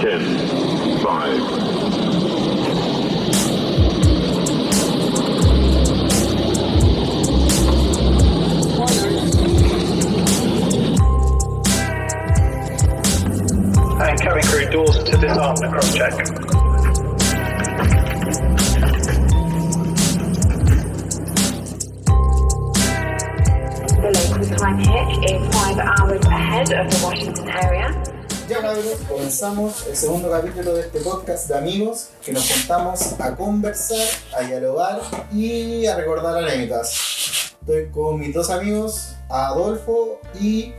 10, 5, comenzamos el segundo capítulo de este podcast de amigos que nos juntamos a conversar, a dialogar y a recordar anécdotas. Estoy con mis dos amigos, Adolfo y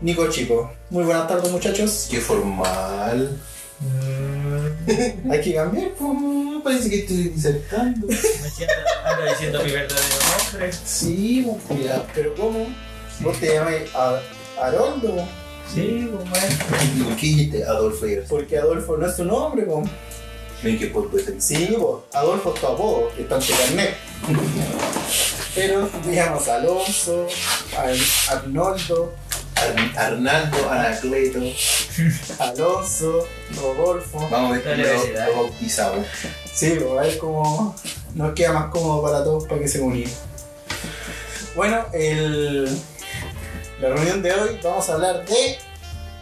Nico Chico. Muy buenas tardes muchachos. Qué formal. Hay que cambiar. pues. Parece que estoy disertando. Me siento, ando diciendo mi verdadero nombre. Sí, pues, ya, pero ¿cómo? ¿Vos te llamas A- Haroldo? Sí. ¿Y por qué dijiste Adolfo Ayers? Porque Adolfo no es tu nombre, pues. Ven que por puede ser. Sí, pues, Adolfo es tu apodo, que está en tu carnet. Pero llamas Alonso, Ar- Arnoldo, Ar- Arnaldo, Anacleto. Alonso, Rodolfo. Vamos a ver cómo lo, lo bautizamos. Sí, pues, a ver cómo nos queda más cómodo para todos para que se unan. Bueno, el, la reunión de hoy vamos a hablar de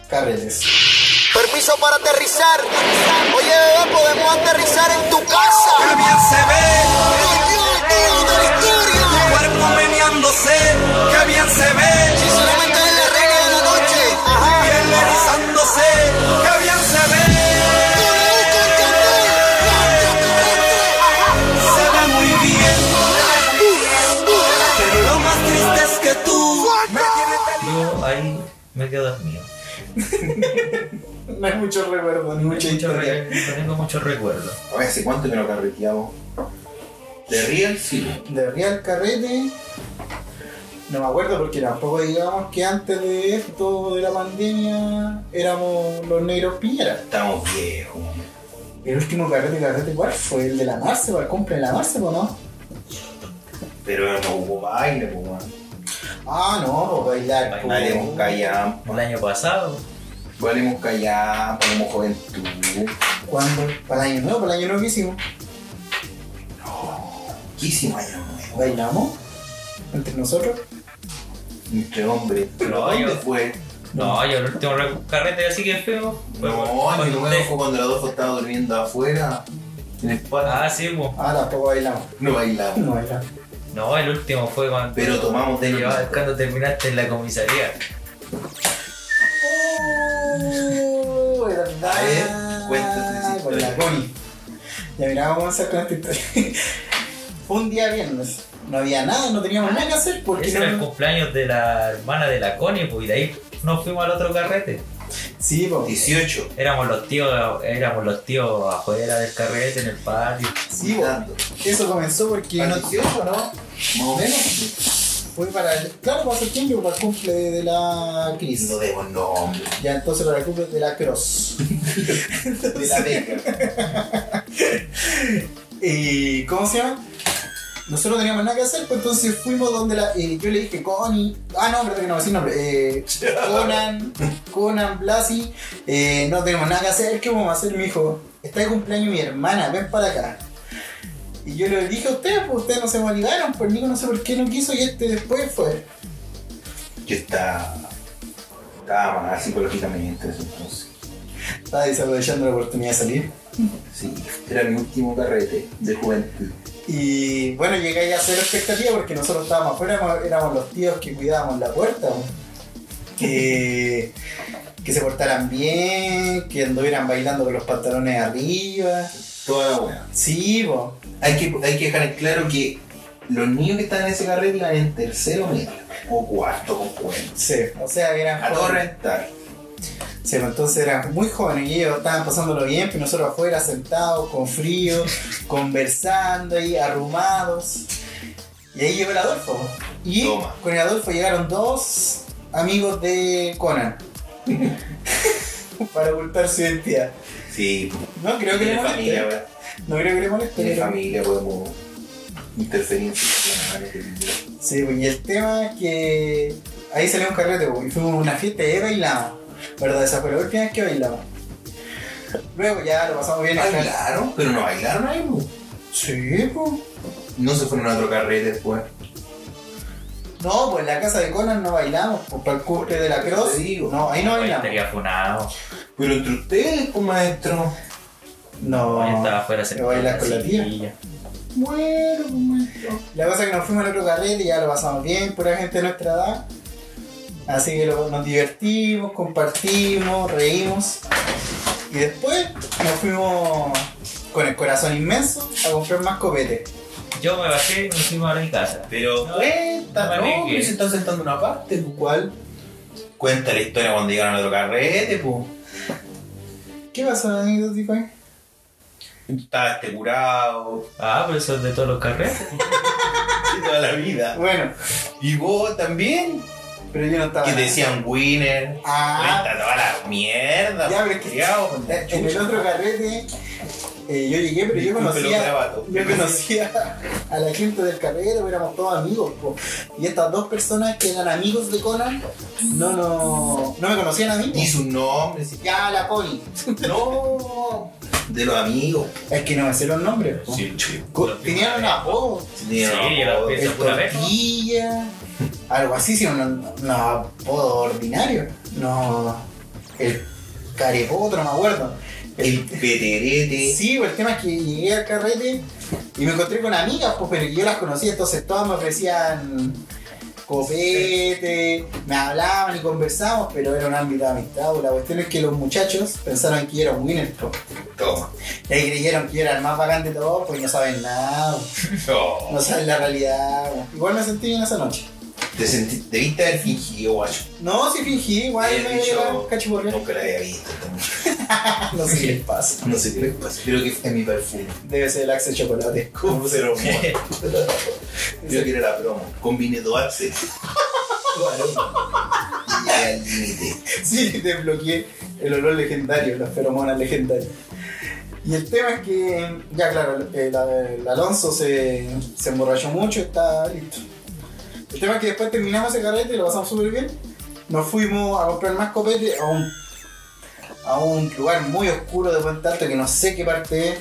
carretes. Permiso para aterrizar. Oye, bebé, podemos aterrizar en tu casa. Qué bien se ve, Dios, Dios de la historia. tu cuerpo meneándose, qué bien se ve, quedo dormido. No hay mucho recuerdo ni mucha Mucho historia. no tengo muchos recuerdos. A ver, ¿hace cuánto que no carreteamos? De Real, sí. De Real Carrete, no me acuerdo porque tampoco digamos que antes de esto de la pandemia éramos los negros piñera. Estamos viejos. El último carrete, carrete, ¿cuál fue? El de la Marce, el cumple de la Marce, ¿o no? Pero no hubo baile, pues, man. Ah, no, pues bailar. pues. Valemos callar, El año pasado, valemos callar, ponemos juventud. ¿Cuándo? ¿Para el año nuevo? ¿Para el año nuevo que hicimos? ¿Qué hicimos año nuevo? ¿Bailamos? ¿Entre nosotros? Entre hombres. ¿Pero No, dónde yo- fue? no, yo el último re- carrete así que feo. fue No, cuando- año cuando nuevo fue cuando el Adolfo estaba durmiendo afuera. En el patio. Ah, sí, pues. Ah, tampoco bailamos. No bailamos. No bailamos. No, el último fue cuando. Pero tomamos de llevaba- cuando terminaste en la comisaría. Oh, verdad. A ver, cuéntate historia. Ya mira, vamos a hacer con esta historia. Fue un día viernes. No había nada, no teníamos nada que hacer porque Ese era el cumpleaños de la hermana de la Connie, pues, y de ahí nos fuimos al otro carrete. Sí, pues. 18. Éramos los tíos, éramos los tíos afuera del carrete, en el patio. Sí. Eso comenzó porque ¿A no, 18, no? Más o menos. fue para el. Claro, para septiembre, para el cumple de la Cris. No demos nombre. Ya entonces para el cumple de la Cross. De la beca. ¿Y cómo se llama? Nosotros no teníamos nada que hacer, pues entonces fuimos donde la. eh, yo le dije Connie. Ah, no, perdón, que no, así nombre. Eh, Conan, Conan, Blasi. eh, no tenemos nada que hacer, ¿qué vamos a hacer? Me dijo, está de cumpleaños mi hermana, ven para acá. Y yo le dije a ustedes, pues ustedes no se validaron, pues Nico no sé por qué no quiso y este después fue. Yo estaba. Estaba mal psicológicamente en entonces. Estaba desaprovechando la oportunidad de salir. Sí, era mi último carrete de juventud. Y bueno, llegué ahí a hacer expectativa porque nosotros estábamos afuera, éramos, éramos los tíos que cuidábamos la puerta. Que, que se portaran bien, que anduvieran bailando con los pantalones arriba. Toda la buena. Sí, po. Hay que, hay que dejar en claro que los niños que están en ese carrete iban en tercero medio o cuarto con cuento. Sí, o sea, eran A todo rentar. Sí, entonces eran muy jóvenes y ellos estaban pasándolo bien, pero nosotros afuera sentados, con frío, conversando ahí, arrumados. Y ahí llegó el Adolfo. Y Toma. con el Adolfo llegaron dos amigos de Conan. Para ocultar su identidad. Sí, No creo que le moleste. familia, ¿verdad? No creo que le moleste. Pero- familia podemos interferir en. Sí, pues, y el tema es que ahí salió un carrete, pues, y fuimos a una fiesta y bailamos. ¿Verdad? Esa fue la última vez que bailamos. Luego ya lo pasamos bien. Bailaron, pero no bailaron ahí, po. Sí, pues. No se fueron a otro carrete después. No, pues en la casa de Conan no bailamos, pues para el cumple de la Cross. Digo. No, ahí no bailamos. estaría funado. Pero entre ustedes, pues maestro. No, Ahí estaba afuera bailar con la tía. Bueno, pues, maestro. La cosa es que nos fuimos al otro carrete y ya lo pasamos bien, pura gente de nuestra edad. Así que lo- nos divertimos, compartimos, reímos. Y después nos fuimos con el corazón inmenso a comprar más copete. Yo me bajé y nos fuimos a mi casa. Pero No, cuenta, no me no, que se están sentando una parte, pues. ¿Cuál? Cuenta la historia cuando llegaron a otro carrete, pues. ¿Qué pasó, anecdótico ahí? Estaba este curado. Ah, pero eso es de todos los carretes. de toda la vida. Bueno, Y vos también. Pero yo no estaba. Que decían winner. Ah. Cuenta toda la mierda. Ya, pero es que- la En el otro carrete eh, yo llegué, pero yo conocía, yo conocía a la gente del carrete, pues éramos todos amigos. po. Y estas dos personas que eran amigos de Conan no, no, no me conocían a mí. Ni sus nombres. y- Ya la Connie. No. De los amigos. Es que no me sé los nombres. po. Sí, Tenían un apodo. Sí. El tortilla. Algo así, sí, un, un apodo ordinario. No. El carepoto, no me acuerdo. El peterete. Sí, pues el tema es que llegué al carrete y me encontré con amigas, pues, pero yo las conocía, entonces todas me ofrecían copete, me hablaban y conversábamos, pero era un ámbito de amistad. La cuestión es que los muchachos pensaron que yo era un winner, pues. Toma. y ahí creyeron que yo era el más bacán de todos, pues no saben nada, Oh. no saben la realidad. Igual me sentí bien esa noche. Te sentí, debiste haber fingido, guacho. No, sí fingí, igual El me bicho- cachiporrear. Nunca la había visto. No sé qué les pasa. No sé qué les pasa. Creo que fue mi perfume. Debe ser el Axe Chocolate. ¿Cómo se lo Creo que era la promo. Combiné dos axes. Y llegué al límite. Sí, desbloqueé el olor legendario, las feromonas legendarias. Y el tema es que, ya claro, el, el Alonso se, se emborrachó mucho, está listo. El tema es que después terminamos ese carrete y lo pasamos súper bien. Nos fuimos a comprar más copete a un, a un lugar muy oscuro de Puente Alto que no sé qué parte es.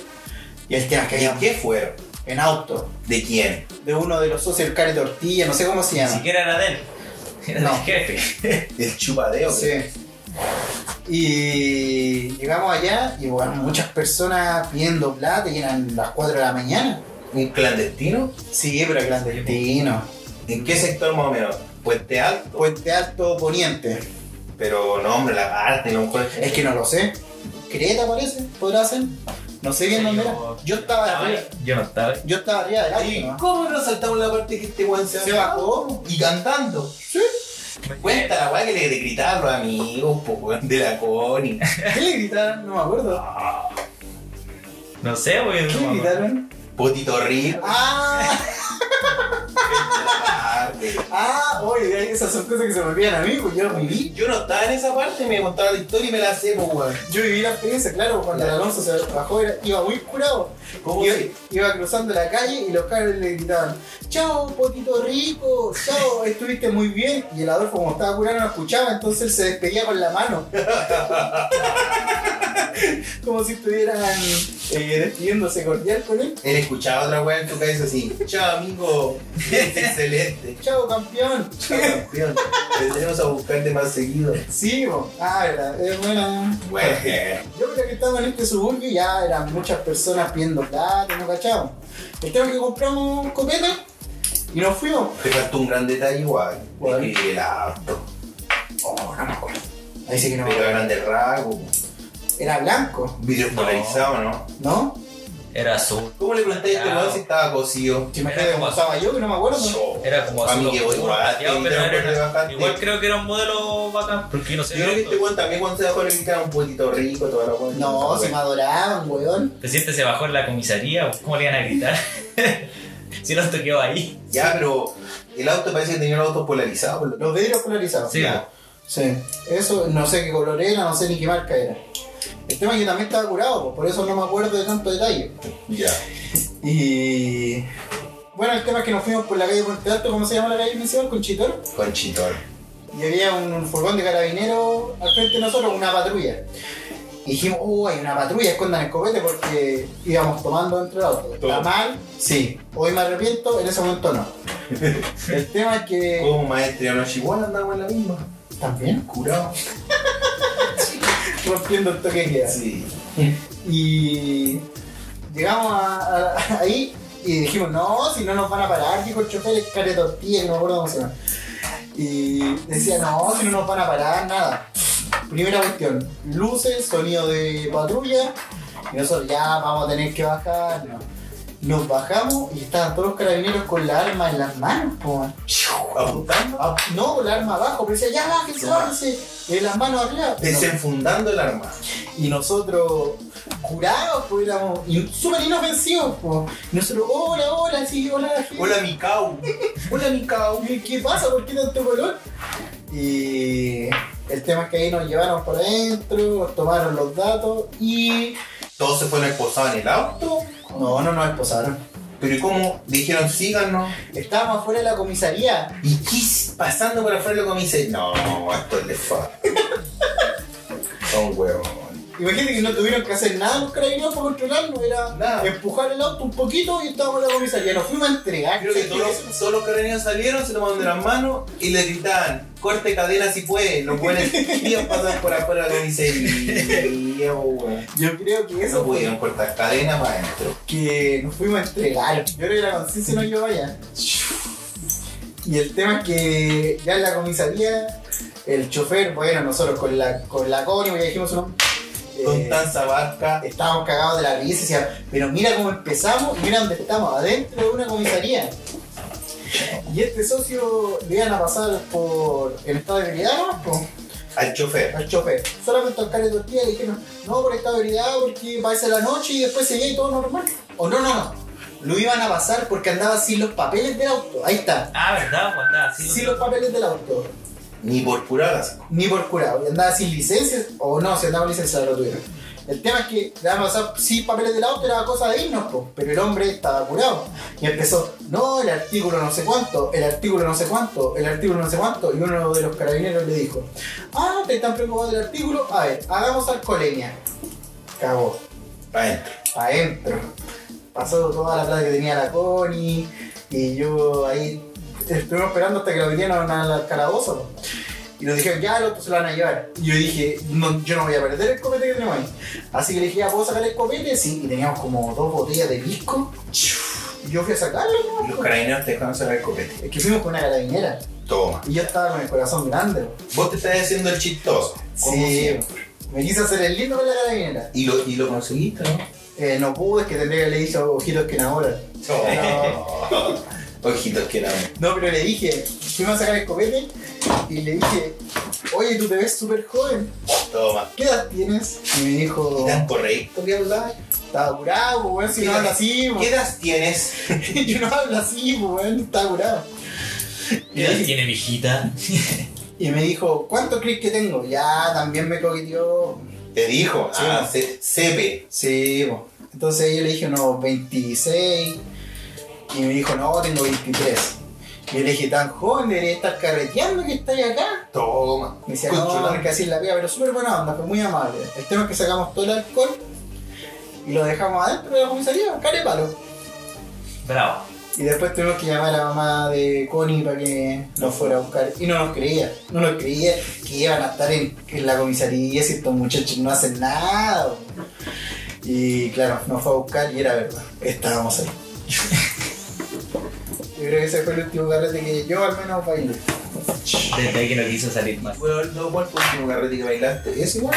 Y el tema es que ¿Y había qué fueron? en auto ¿De quién? de uno de los socios del Care Tortilla, no sé cómo se Ni llama. siquiera era de él. Era No. del jefe. El chupadeo. Sí. Y llegamos allá y bueno, muchas personas pidiendo plata y eran las 4 de la mañana. ¿Un clandestino? Sí, pero clandestino. ¿En qué sector más o menos? Puente Alto. Puente Alto Poniente. Pero no, hombre, la parte, no encuentro. Es que no lo sé. Creta parece, podrá ser. No sé bien Sí, dónde era. yo- estaba arriba. Yo no estaba. Yo estaba arriba del auto. ¿Y cómo no saltamos la parte que este weón se, Se bajó. Y cantando. Sí. Cuenta la weá que le gritaban a los amigos, po, weón, de la Connie. ¿Qué le gritaron? No me acuerdo. No sé, güey. ¿Qué le gritaron? Potito rico. ¡Ah! ¡Ah! Oye, esas son cosas que se me olvidan a mí, pues yo viví. Yo no estaba en esa parte, me contaba la historia y me la sé, po, weón. Yo viví la experiencia, claro, cuando el Alonso se bajó era- iba muy curado. ¿Cómo Iba, iba cruzando la calle y los cabros le gritaban, chao, potito rico, chao, estuviste muy bien. Y el Adolfo como estaba curado no escuchaba, entonces él se despedía con la mano. como si estuvieran eh, despidiéndose cordial con él. Él escuchaba otra weá en tu cabeza así. Chao, amigo. Excelente. Chao, campeón. Chao, campeón. Tendremos a buscarte más seguido. Sí, bo. ah, verdad, es buena. Bueno. Yo creo que estaba en este suburbio y ya eran muchas personas pidiendo plata, no cachamos. El tema que compramos copete y nos fuimos. Te faltó un gran detalle igual. ¿Cuál? El auto. Oh, no me acuerdo. Ahí sí que no me acuerdo. grande rasgo. Era blanco, Vidrio No. polarizado, ¿no? ¿no? Era azul. ¿Cómo le pregunté a este weón si estaba cocido? Si me Era quedé como estaba yo, que no me acuerdo. Era como A mí azul que oscuro, igual, plateado, que pero era era- creo que era un modelo bacán, porque no sé. Yo creo que este weón también cuando se bajó le gritaron un poquito rico, toda la weón. No, se me adoraban, weón. Te sientes se bajó en la comisaría, ¿cómo le iban a gritar? si no quedó ahí. Ya, pero el auto parece que tenía un auto polarizado. que- Los vidrios polarizados. Sí, Ya. Sí. Eso, no sé qué color era, no sé ni qué marca era. El tema es que también estaba curado, pues, por eso no me acuerdo de tanto detalle. Ya. Y. Bueno, el tema es que nos fuimos por la calle Puente Alto, ¿cómo se llama la calle principal? Conchitoro. Conchitón. Y había un furgón de carabineros al frente de nosotros, una patrulla. Y dijimos, oh, hay una patrulla, escondan el copete porque íbamos tomando dentro del auto. ¿Está mal? Sí. Hoy me arrepiento, en ese momento no. el tema es que. Como maestro de noche igual andamos en la misma. ¿También? Curado. Rompiendo el toque que. Sí. Y llegamos a, a- ahí y dijimos, no, si no nos van a parar, dijo el chofer, es care tortilla, y no me acuerdo cómo se llama. Y decía, no, si no nos van a parar, nada. Primera cuestión, luces, sonido de patrulla, y nosotros ya vamos a tener que bajar. no. Nos bajamos y estaban todos los carabineros con la arma en las manos, po. Apuntando. Ah, No, con la arma abajo, pero decía, ya bájense, bájense, y las manos arriba. Desenfundando el arma. Y nosotros, curados, pues éramos súper inofensivos. Y nosotros, hola, hola, sí, hola. gente. Hola Mikau. Hola. ¿Qué, qué pasa? ¿Por qué tanto color? Y el tema es que ahí nos llevaron por adentro, nos tomaron los datos y. Todos se fueron esposados en el auto. No, no nos esposaron. Pero ¿y cómo? Dijeron síganos. Estábamos afuera de la comisaría. ¿Y qué pasando por afuera de la comisaría? No, esto es de fa. Son huevos. Imagínate que no tuvieron que hacer nada los carabineros para controlarnos, era Nada. empujar el auto un poquito y estábamos en la comisaría. Nos fuimos a entregar. Creo que todos los, todos los carabineros salieron, se tomaron de las manos y le gritaban, corte cadena si puede. Los buenos querían pasar por afuera de la comisaría. Yo creo que eso No pudieron cortar cadena para adentro. que nos fuimos a entregar. Yo creo que la conciencia nos llevó allá. Y el tema es que ya en la comisaría, el chofer, bueno, nosotros con la, con la Connie, ya dijimos su nombre, eh, Con Tanza Barca. estábamos cagados de la risa pero mira cómo empezamos y mira dónde estamos, adentro de una comisaría. Y este socio le iban a pasar por el estado de ebriedad, ¿no? Al chofer. al chofer. Solamente al de tortilla y dijeron, no, por estado de ebriedad, porque ser la noche y después seguía y todo normal. O no, no, no. Lo iban a pasar porque andaba sin los papeles del auto. Ahí está. Ah, ¿verdad? Pues andaba. Sin los papeles del auto. Ni por curadas. Ni por curado. Y andaba sin licencia. O no, si andaba con licencia lo tuvieron. El tema es que le a pasar sin papeles del auto, era cosa de irnos, po. pero el hombre estaba curado. Y empezó, no, el artículo no sé cuánto, el artículo no sé cuánto, el artículo no sé cuánto. Y uno de los carabineros le dijo, ah, te están preocupados del artículo, a ver, hagamos alcoholemia. Cagó. Para adentro. adentro. Pasó toda la plata que tenía la Connie y yo ahí estuvimos esperando hasta que lo vinieron al calabozo. Y nos dijeron, ya, el otro se lo van a llevar. Y yo dije, no, yo no voy a perder el copete que tenemos ahí. Así que le dije, ya, ¿puedo sacar el copete? Sí, y teníamos como dos botellas de pisco. Y yo fui a sacarlo, Y los ¿no? carabineros te dejaron sacar el copete. Es que fuimos con una carabinera. Toma. Y yo estaba con el corazón grande. Vos te estás haciendo el chistoso. Como Sí. siempre. Me quise hacer el lindo con la carabinera. Y lo, y lo conseguiste, ¿no? Eh, no pude, es que tendría que haberle dicho ojitos que enamoran. Ojitos que eran. No, pero le dije, fuimos a sacar el copete y le dije, oye, tú te ves súper joven, Toma. ¿qué edad tienes? Y me dijo, ¿Y tan correcto que estaba curado, pues, weón, si no habla así, ¿Qué edad tienes? pues. yo no hablo así, pues, weón, estaba curado. ¿Qué edad tiene mi hijita? y me dijo, ¿cuánto crees que tengo? Ya, también me coqueteó. Te dijo. Sí. Ah, se- sepe. Sí, pues. Entonces yo le dije unos 26 y me dijo, no, tengo 23. Y yo le dije, tan joven, debería estar carreteando que estáis acá. Toma. Me decía, Conchulón. no, porque así es la vida, pero súper buena onda, fue muy amable. El tema es que sacamos todo el alcohol y lo dejamos adentro de la comisaría, care palo. Bravo. Y después tuvimos que llamar a la mamá de Connie para que nos fuera a buscar. Y no nos creía, no nos creía que iban a estar en, en la comisaría si estos muchachos no hacen nada. Y claro, nos fue a buscar y era verdad, estábamos ahí. Creo que ese fue el último carrete que yo al menos bailé. Desde ahí que no quiso salir más. Bueno, no, ¿cuál fue el último carrete que bailaste? ¿Es igual?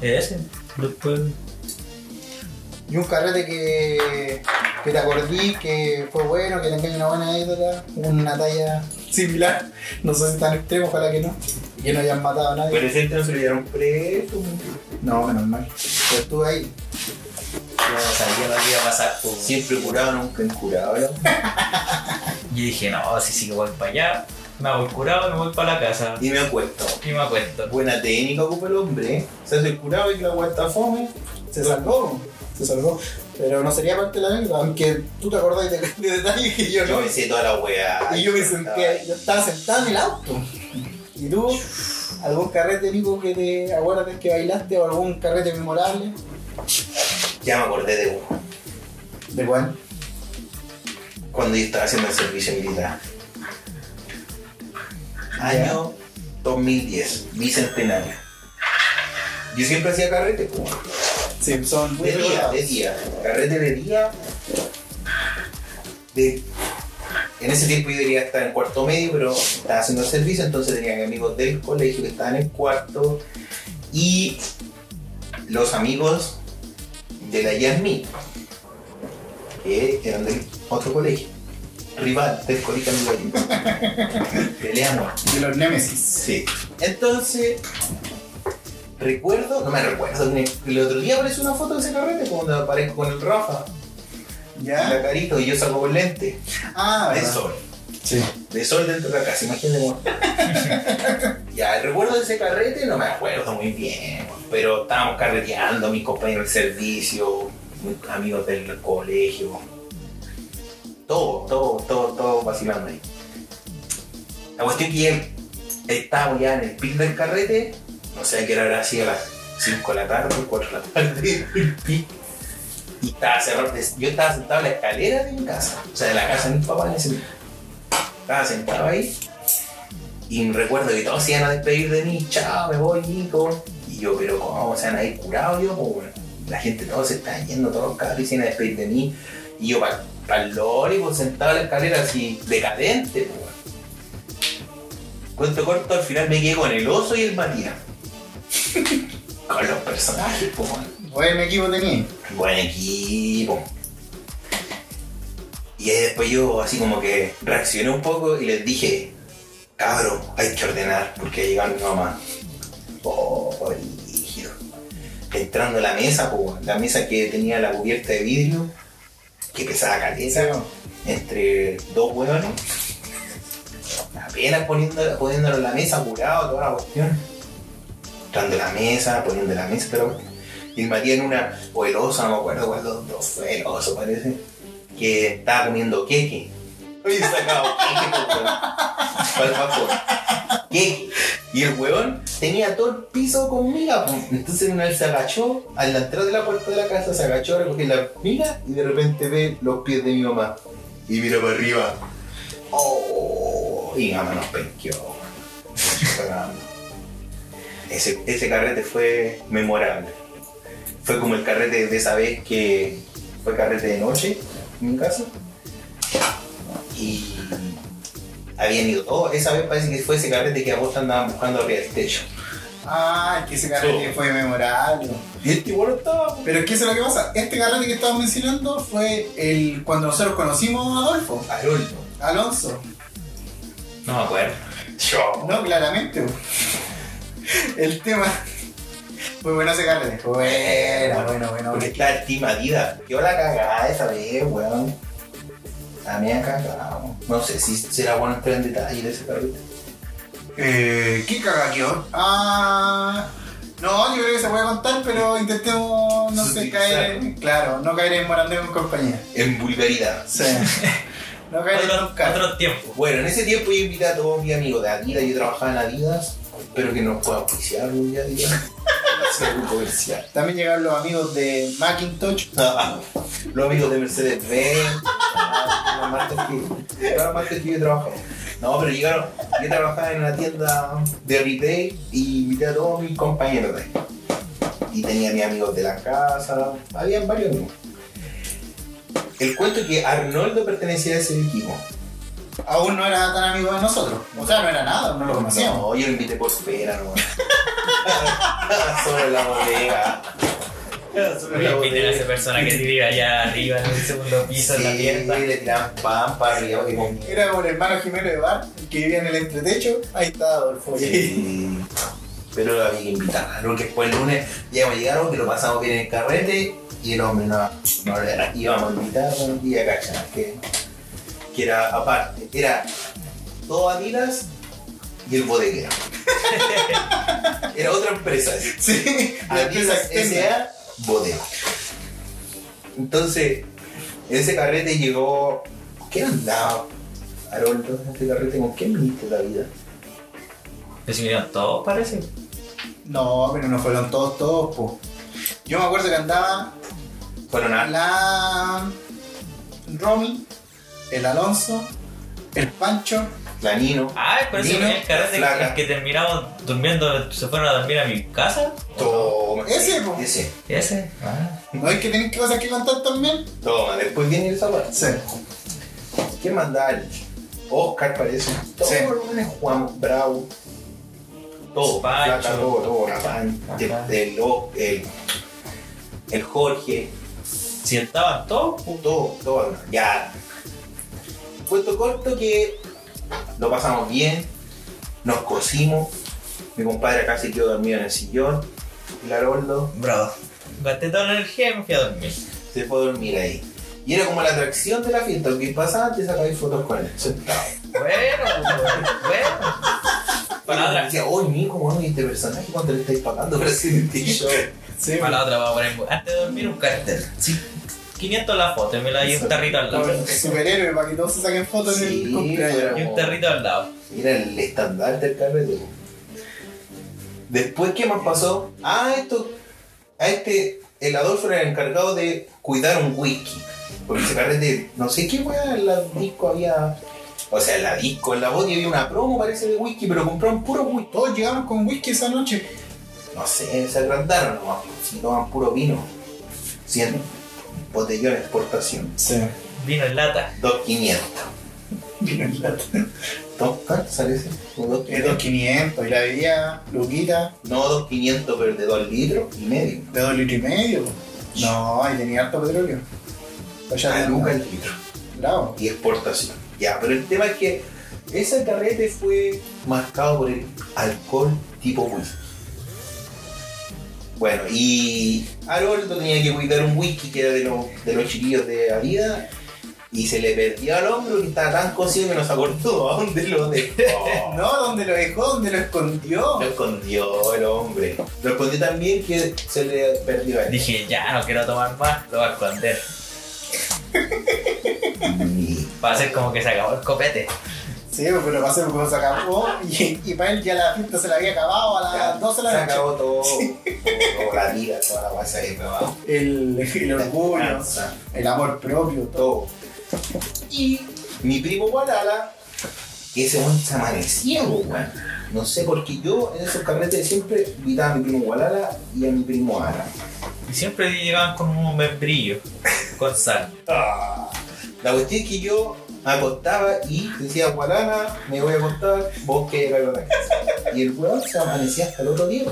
Ese. Después. Y un carrete que, que te acordí que fue bueno, que tengáis una buena anécdota, una talla similar, no sé si tan extremo, ojalá que no, y que no hayan matado a nadie. Pero ese no se lo llevaron preso. No, menos mal. Pero estuve ahí. Yo sabía lo que iba a pasar. Pues. Siempre curado, nunca incurado. ¿no? Y dije, no, si sigo voy para allá, me hago el curado me voy para la casa. Y me acuesto. Y me acuesto. Buena técnica ocupa el hombre, ¿eh? Se hace el curado y que la vuelta fome. Se salvó, se salvó. Pero no sería parte de la anécdota, aunque tú te acordás de, de detalles que yo Yo no. me sé toda la weá. Y yo me senté, yo estaba sentado en el auto. Y tú, ¿Algún carrete, Nico, que te acuerdas que bailaste o algún carrete memorable? Ya me acordé de uno. ¿De cuál? Cuando yo estaba haciendo el servicio militar. Año 2010, bicentenario. Yo siempre hacía carrete, pues. Sí, son muy De día, de día. Carrete de día. De... En ese tiempo yo debería estar en cuarto medio, pero estaba haciendo el servicio, entonces tenía amigos del colegio que estaban en cuarto y los amigos de la Yasmin, que eran del otro colegio, rival del colegio amigo de Peleamos. De los Nemesis. Sí. Entonces, recuerdo, no me recuerdo, el otro día apareció una foto de ese carrete cuando aparezco con el Rafa, la ¿Ya? carito, y yo salgo con lente. Ah, De ¿verdad? sol. Sí. De sol dentro de la casa, imagínate. ya, el recuerdo de ese carrete no me acuerdo muy bien, pero estábamos carreteando, mis compañeros del servicio, amigos del colegio. Todo, todo, todo, todo vacilando ahí. La cuestión que ya estábamos ya en el pic del carrete, no sé a qué hora habrá sido a las 5 de la tarde, 4 de la tarde. Y estaba cerrado, yo estaba sentado en la escalera de mi casa, o sea, de la casa de mis papás en ese tiempo. Estaba sentado ahí y me recuerdo que todos se iban a despedir de mí, chao, me voy, Nico. Y yo, pero ¿cómo se van a ir curado yo? Pues, bueno, la gente, todos se están yendo, todos los cabros se iban a despedir de mí. Y yo, para el lori, pues sentado en la escalera así, decadente, pues. bueno. Cuento corto, al final me quedé con el oso y el Matías. con los personajes, pues. bueno. Buen equipo tenía. Buen equipo. Y ahí después yo así como que reaccioné un poco y les dije, cabro, hay que ordenar porque ha llegado mi mamá. Oh, rígido. Entrando a la mesa, la mesa que tenía la cubierta de vidrio, que pesaba caleta, entre dos hueones. Apenas poniendo, poniéndolo en la mesa, apurado, toda la cuestión. Entrando a la mesa, poniendo la mesa, pero y el Matías en una, o no me acuerdo cuál fue el oso, parece, que estaba comiendo queque. Para el. Y el weón tenía todo el piso con miga. Entonces una vez se agachó, a la entrada de la puerta de la casa, se agachó a recoger la miga y de repente ve los pies de mi mamá. Y mira para arriba. Oh, y mamá nos penqueó. Ese, ese carrete fue memorable. Fue como el carrete de esa vez que fue carrete de noche en mi casa. Y habían ido todos. Esa vez parece que fue ese carrete que a vos andaban buscando arriba del techo. Ah, es que ese carrete Sí. fue memorable. Y este igual estaba. Pero es que eso es lo que pasa. Este carrete que estamos mencionando fue el cuando nosotros conocimos a Adolfo, Haroldo. Alonso. No me acuerdo. Yo. No, claramente. El tema. Fue bueno ese carrete. Bueno, bueno, bueno. Porque está el Team Adidas. Yo la cagada esa vez, weón. La mía cagada. No sé si será bueno entrar en detalle de ese carrete. Eh, ¿Qué cagaqueo? Ah. No, yo creo que se puede contar, pero intentemos, no sé, caer en. Claro, no caer en morandeo con compañía. En vulgaridad. Sí. No caer en Otro, nunca. otro tiempo. Bueno, en ese tiempo yo invité a todos mis amigos de Adidas. Yo trabajaba en Adidas. Espero que nos pueda auspiciar algún día También llegaron los amigos de Macintosh. Los amigos de Mercedes-Benz, las marcas que, las marcas que yo trabajaba. No, pero llegaron, yo trabajaba en una tienda de retail y invité a todos mis compañeros de ahí. Y tenía a mis amigos de la casa, habían varios amigos. El cuento es que Arnoldo pertenecía a ese equipo. Aún no era tan amigo de nosotros. O sea, no era nada, no lo conocíamos. No, yo lo invité por no. Solo en la bodega. Solo en la a esa persona que vive allá arriba en el segundo piso en la tienda. le tiraban pan para arriba. Era como el hermano Jimeno de Bar, el que vivía en el entretecho. Ahí está Adolfo. Sí. Pero había que invitar, porque después el lunes ya llegaron, que lo pasamos bien en el carrete y el hombre no, no era, íbamos a invitar un día, ¿cachai? Que, que era aparte, era todo Adidas y el bodeguero. era otra empresa. esa. Sí, la empresa Adidas. S.A. Bodega. Entonces, en ese carrete llegó. ¿Qué andaba? Haroldo, en ese carrete, ¿con quién viniste la vida? Que se vinieron todos, parece. No, pero no fueron todos, todos, po. Yo me acuerdo que andaba Fueron a. la Romy, el Alonso, el Pancho. La Nino. Ay, pero ese fue el carrete flaca. el que terminamos durmiendo, se fueron a dormir a mi casa. Toma. Ese, po. Ese. ¿Ese? Ah. ¿No es que tienen cosas que contar también? Toma, después viene el zapato. Sí. ¿Quién manda el Oscar parece? Todos Sí. los Juan Bravo. Todo, Pancho. Flaca, todo, todo, pan, el, el, el, el Jorge, Si estaban todos, pu- todo, todo, ya. Cuento corto que lo pasamos bien, nos cosimos, mi compadre acá se quedó dormido en el sillón, y la Roldo bravo. Gasté toda la energía y me fui a dormir. se fue a dormir ahí. Y era como la atracción de la fiesta, que pasaba te sacabas fotos con él, sentado. Bueno, bueno. Para la otra, decía, oye, mi bueno, ¿y este personaje cuánto le estáis pagando para hacer este show? Sí, para la otra, vamos a poner antes de dormir un cartel. Sí, 500 la foto y me la di un tarrito al lado. Superhéroe para que todos se saquen fotos en el cumpleaños. Y un tarrito al lado. Era el estandarte del carrete. Después, ¿qué más pasó? Ah, esto. A este. El Adolfo era el encargado de cuidar un whisky. Porque ese carrete. No sé qué weá, en la disco había. O sea, en la disco, en la body había una promo, parece, de whisky, pero compraron puro whisky. Todos llegamos con whisky esa noche. No sé, se agrandaron nomás. Si toman puro vino. 100 botellones de exportación. Sí. Vino en lata. 2.500. Vino en lata. ¿Cuánto sale ese? ¿Como Es 2.500? 2.500 y la bebida, Luquita, No 2.500, pero de 2 litros y medio. de 2 litros y medio. No, ahí tenía harto petróleo. Pues ya A tenía- Luca el litro. Bravo. Y exportación. Ya, pero el tema es que ese carrete fue marcado por el alcohol tipo whisky. Bueno, y Haroldo tenía que cuidar un whisky que era de los, de los chiquillos de Avida y se le perdió al hombro que estaba tan cocido que no se acordó a dónde lo dejó. No, ¿dónde lo dejó? ¿Dónde lo escondió? Lo escondió el hombre. Lo escondió también que se le perdió a él. Dije, ya no quiero tomar más, lo voy a esconder. Y- Para hacer como que se acabó el copete. Sí, pues, pero pasó porque se acabó y, y para él ya la fiesta se la había acabado a las 12 de se la noche. acabó todo, todo, la vida, toda la guasa ahí acabado. El, el orgullo, el amor propio, todo. Y mi primo Gualala, que ese weón se amanecía, weón. No sé, porque yo en esos carretes siempre invitaba a mi primo Gualala y a mi primo Ala. Y siempre llegaban con un membrillo, con sal. La cuestión es que yo me acostaba y decía, Gualala, me voy a acostar, vos que a la casa. Y el weón se amanecía hasta el otro día.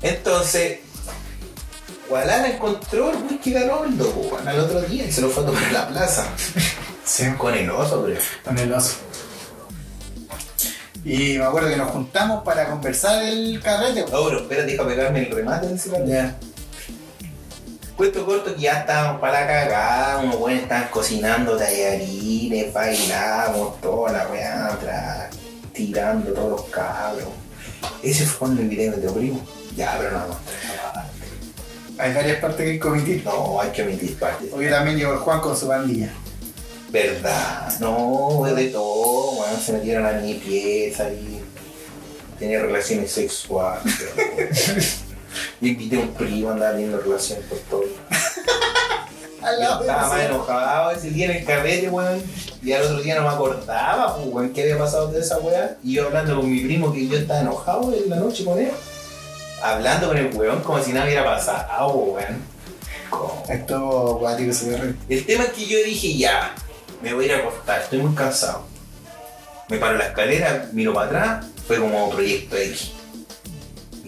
Entonces, Gualala encontró el whisky de Arnoldo, po, weón, al otro día y se lo fue a tomar a la plaza. Sí, Con el oso, creo. con el oso. Y me acuerdo que nos juntamos para conversar el carrete. No, pero espérate, deja pegarme el remate en ese carrete. Ya. Cuento corto que ya estábamos para la cagada, unos buenos estaban cocinando tallarines, bailamos, toda la weá atrás, tirando todos los cabros. Ese fue cuando el video de tu primo. Ya, pero no parte. Hay varias partes que hay que omitir. No, hay que omitir partes. Hoy también llegó el Juan con su bandilla. Verdad, no, fue de todo, se metieron a mi pieza y tenía relaciones sexuales. Yo invité a un primo a andar viendo relaciones por todo. Estaba más enojado ese día en el carrete, weón. Y al otro día no me acordaba, pues, weón, qué había pasado de esa weá. Y yo hablando con mi primo que yo estaba enojado en la noche con él. Hablando con el weón como si nada hubiera pasado, weón. Como- Esto guático se ve El tema es que yo dije, ya, me voy a ir a acostar, estoy muy cansado. Me paro en la escalera, miro para atrás, fue como proyecto X.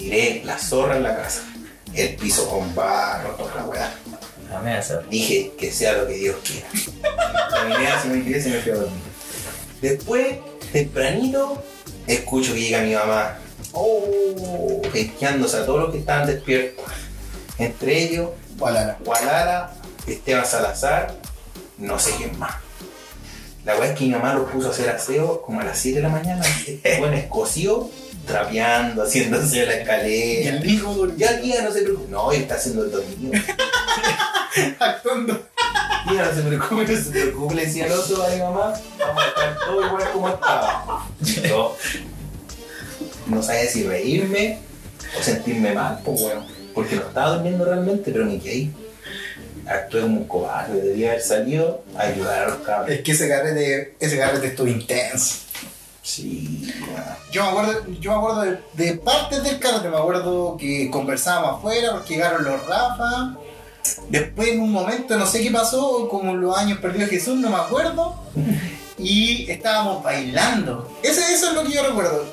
Miré la zorra en la casa, el piso con barro, toda la weá. Dije que sea lo que Dios quiera. Terminé así me quedé y me fui a dormir. Después, tempranito, escucho que llega mi mamá. Oh, pesqueándose a todos los que estaban despiertos. Entre ellos, Gualara. Gualara, Esteban Salazar, no sé quién más. La weá es que mi mamá lo puso a hacer aseo como a las 7 de la mañana. Weón escoció, trapeando, haciéndose la Y escalera. el hijo durmió Ya el día no se preocupe. No, él está haciendo el dominio. actuando. Mira, no se preocupe, no se preocupe, le decía el oso a mi mamá, vamos a estar todo igual como estaba. Yo, no sabía si reírme o sentirme mal, pues bueno. Porque no estaba durmiendo realmente, pero ni que ahí. Actué como un cobarde, debía haber salido a ayudar a los cabros. Es que ese carrete, ese carrete estuvo intenso. Sí. Yo me acuerdo, yo me acuerdo de, de partes del carrete, me acuerdo que conversábamos afuera porque llegaron los Rafa. Después en un momento, no sé qué pasó, como los años perdidos Jesús, no me acuerdo. Y estábamos bailando. Eso es lo que yo recuerdo.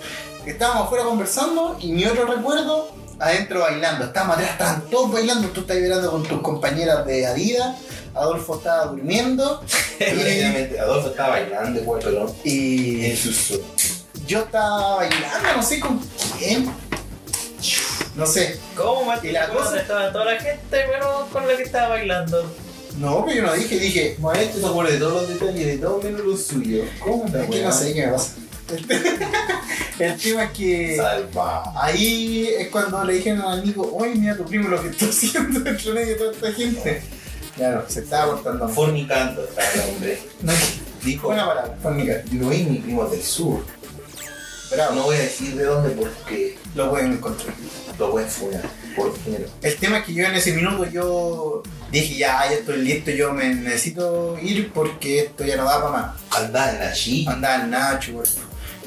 Estábamos afuera conversando y mi otro recuerdo, adentro bailando. Estábamos atrás, estaban todos bailando. Tú estás bailando con tus compañeras de Adidas. Adolfo estaba durmiendo. y, Adolfo estaba bailando igual, pero y en su su- yo estaba bailando, no sé con quién. No sé. ¿Cómo, Mati? Y la cosa- estaba toda la gente, pero con la que estaba bailando. No, pero yo no dije, dije, Maestro se acuerda de todos los detalles, de todo menos los suyos. ¿Cómo te es que no sé qué me pasa. El tema es que Salva. ahí es cuando le dijeron al Nico, oye, mira tu primo lo que está haciendo dentro de toda esta gente. Claro, se estaba cortando. Fornicando estaba el hombre. No, Dijo, buena palabra, fornicar. Luis, mi primo del sur. Bravo, No voy a decir de dónde porque lo pueden encontrar. lo pueden funar por género. El tema es que yo en ese minuto yo dije, ya, ya estoy listo, yo me necesito ir porque esto ya no da para más. Andaba en la chica. Andaba el Nacho, güey.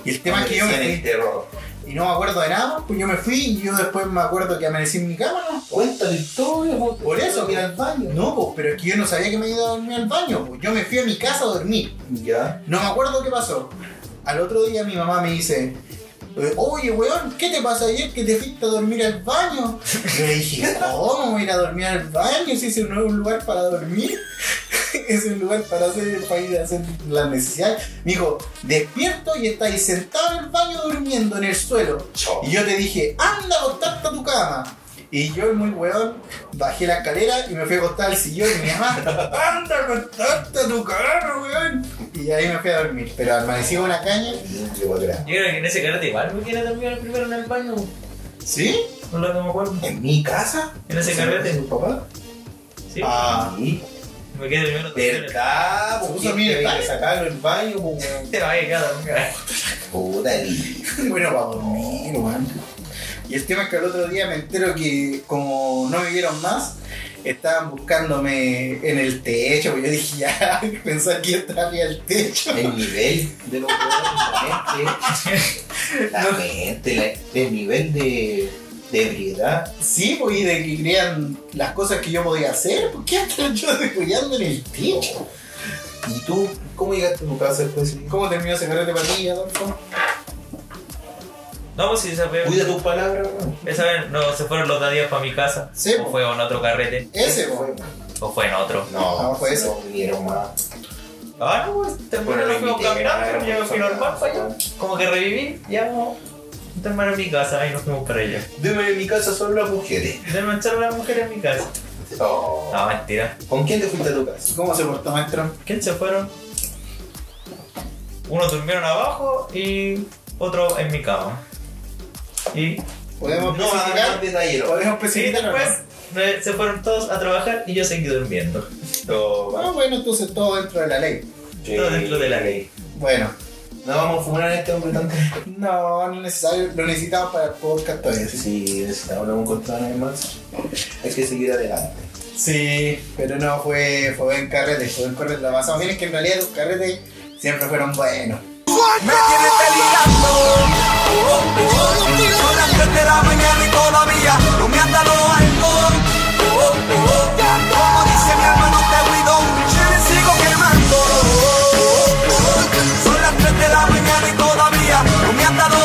Y el tema es que yo me fui, terror. y no me acuerdo de nada, pues yo me fui y yo después me acuerdo que amanecí en mi cama, ¿no? La historia, po. Por eso, mira al baño. No, pues, pero es que yo no sabía que me iba a dormir al baño, pues. Yo me fui a mi casa a dormir. Ya. No me acuerdo qué pasó. Al otro día mi mamá me dice, oye, weón, ¿qué te pasa ayer que te fuiste a dormir al baño? Yo le dije, ¿cómo voy a ir a dormir al baño si ese no es un lugar para dormir? es un lugar para, hacer, para ir a hacer las necesidades. Me dijo, despierto y estáis sentado en el baño durmiendo en el suelo. Y yo te dije, anda a acostarte a tu cama. Y yo, muy weón, bajé la escalera y me fui a acostar al sillón y mi mamá, anda a acostarte a tu cama, weón. Y ahí me fui a dormir. Pero amanecí con una caña. Limpio para atrás. Yo creo que en ese carrete igual me quiere dormir primero en el baño. ¿Sí? No lo que me acuerdo. ¿En mi casa? En ese ¿Se carrete. su papá? Sí. Ah, Sí. Me quedé dormido en otro ¿Verdad? ¿Se ¿Por puso qué a en el te baño? sacarlo del baño? weón? Te había quedado dormido. Puta bueno, para dormir, weón. Y el tema es que el otro día me entero que como no me vieron más, estaban buscándome en el techo. Yo dije, ya, pensar que yo estaba arriba del techo. El nivel de los weones, la mente. La el nivel de, de ebriedad. Sí, pues, y de que creían las cosas que yo podía hacer. ¿Por qué yo descuidando en el techo? ¿Y tú cómo llegaste a tu casa después? ¿Cómo terminó ese carrete para ti, Adolfo? No, pues si esa vez. Cuida tus palabras, weón. Esa vez no se fueron los días para mi casa. Sí, O po. fue en otro carrete. Ese, fue. pues. O fue en otro. No, No, fue si ese. No vinieron más. Ah, no, pues Bueno, terminó, lo fuimos caminando, claro, yo me fui pues, normal para allá. Como que reviví, ya no. Terminé en mi casa y nos fuimos para allá. Deme en mi casa solo las mujeres. De manchar a la mujer en mi casa. Oh. No, mentira. ¿Con quién te fuiste a tu casa? ¿Cómo se portó, maestro? ¿Quién se fueron? Unos durmieron abajo y otro en mi cama. Y ¿Podemos No, especificar? ¿Podemos sí, no? después se fueron todos a trabajar y yo seguí durmiendo. Ah, bueno, entonces todo dentro de la ley. Todo dentro de la ley. Bueno, No vamos a fumar a este hombre tanto. no, no es necesario, lo necesitamos para el podcast todavía. Sí, Si necesitamos un control más, hay que seguir adelante. Sí, pero no, fue, fue buen carrete, fue buen carrete. Lo pasamos bien es que en realidad los carretes siempre fueron buenos. Me tienes delirando. Son las 3 de la mañana y todavía no me han dado algo. Oh, oh, oh. Como dice mi hermano te cuido, yo le sigo quemando. Son las 3 de la mañana y todavía no me han dado.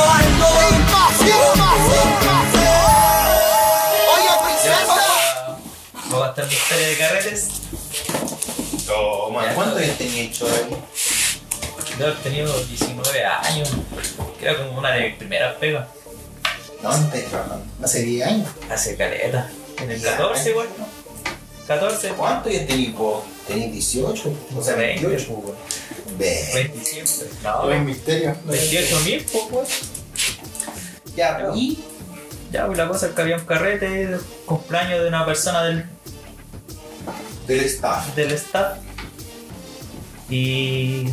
Oye, princesa. ¿Va a mi historia de carretes? Toma, ¿cuánto años tenía hecho ahí? Debo haber tenido 19 años. Que era como una de mis primeras pegas. ¿Dónde estás trabajando? Hace 10 años. Hace caleta. En el Ya. 14 igual, ¿no? 14, ¿Cuánto ya tenías vos? ¿Tenías 18? O sea, 20, 28. pues, weón. Ve. 20 siempre. No, Buen misterio. 28 mil, pues. Ya, y Ya, pues la cosa es que había un carrete de cumpleaños de una persona del, del staff. del staff. Y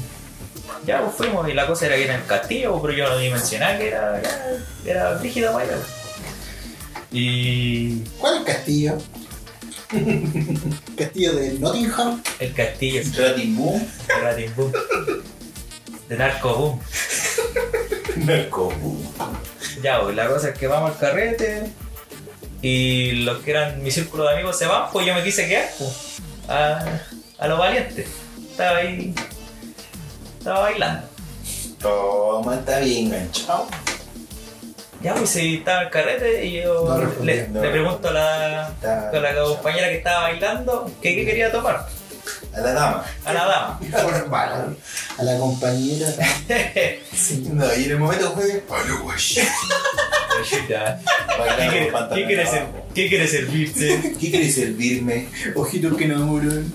Ya, pues fuimos y la cosa era que era en el castillo, pero yo no ni mencionaba que era, era, era brígida para allá. Y ¿Cuál es el castillo? ¿Castillo de Nottingham? el castillo es Rotting Boom. de Rating Boom. De Narco Boom. Narco Boom. Ya, pues la cosa es que vamos al carrete y los que eran mi círculo de amigos se van, pues yo me quise quedar, pues, a, a lo valiente. Estaba ahí, estaba bailando. Toma, está bien enganchado. Ya, pues sí, estaba el carrete y yo No le, pregunto a la, Está- a la compañera que estaba bailando que qué quería tomar. A la dama. A la dama. Formal. A la compañera. Sí. No, y en el momento fue. Palo, güey. Ya. ¿Qué quiere, ser- qué quiere servirse? ¿Qué quiere servirme? Ojitos que enamoran.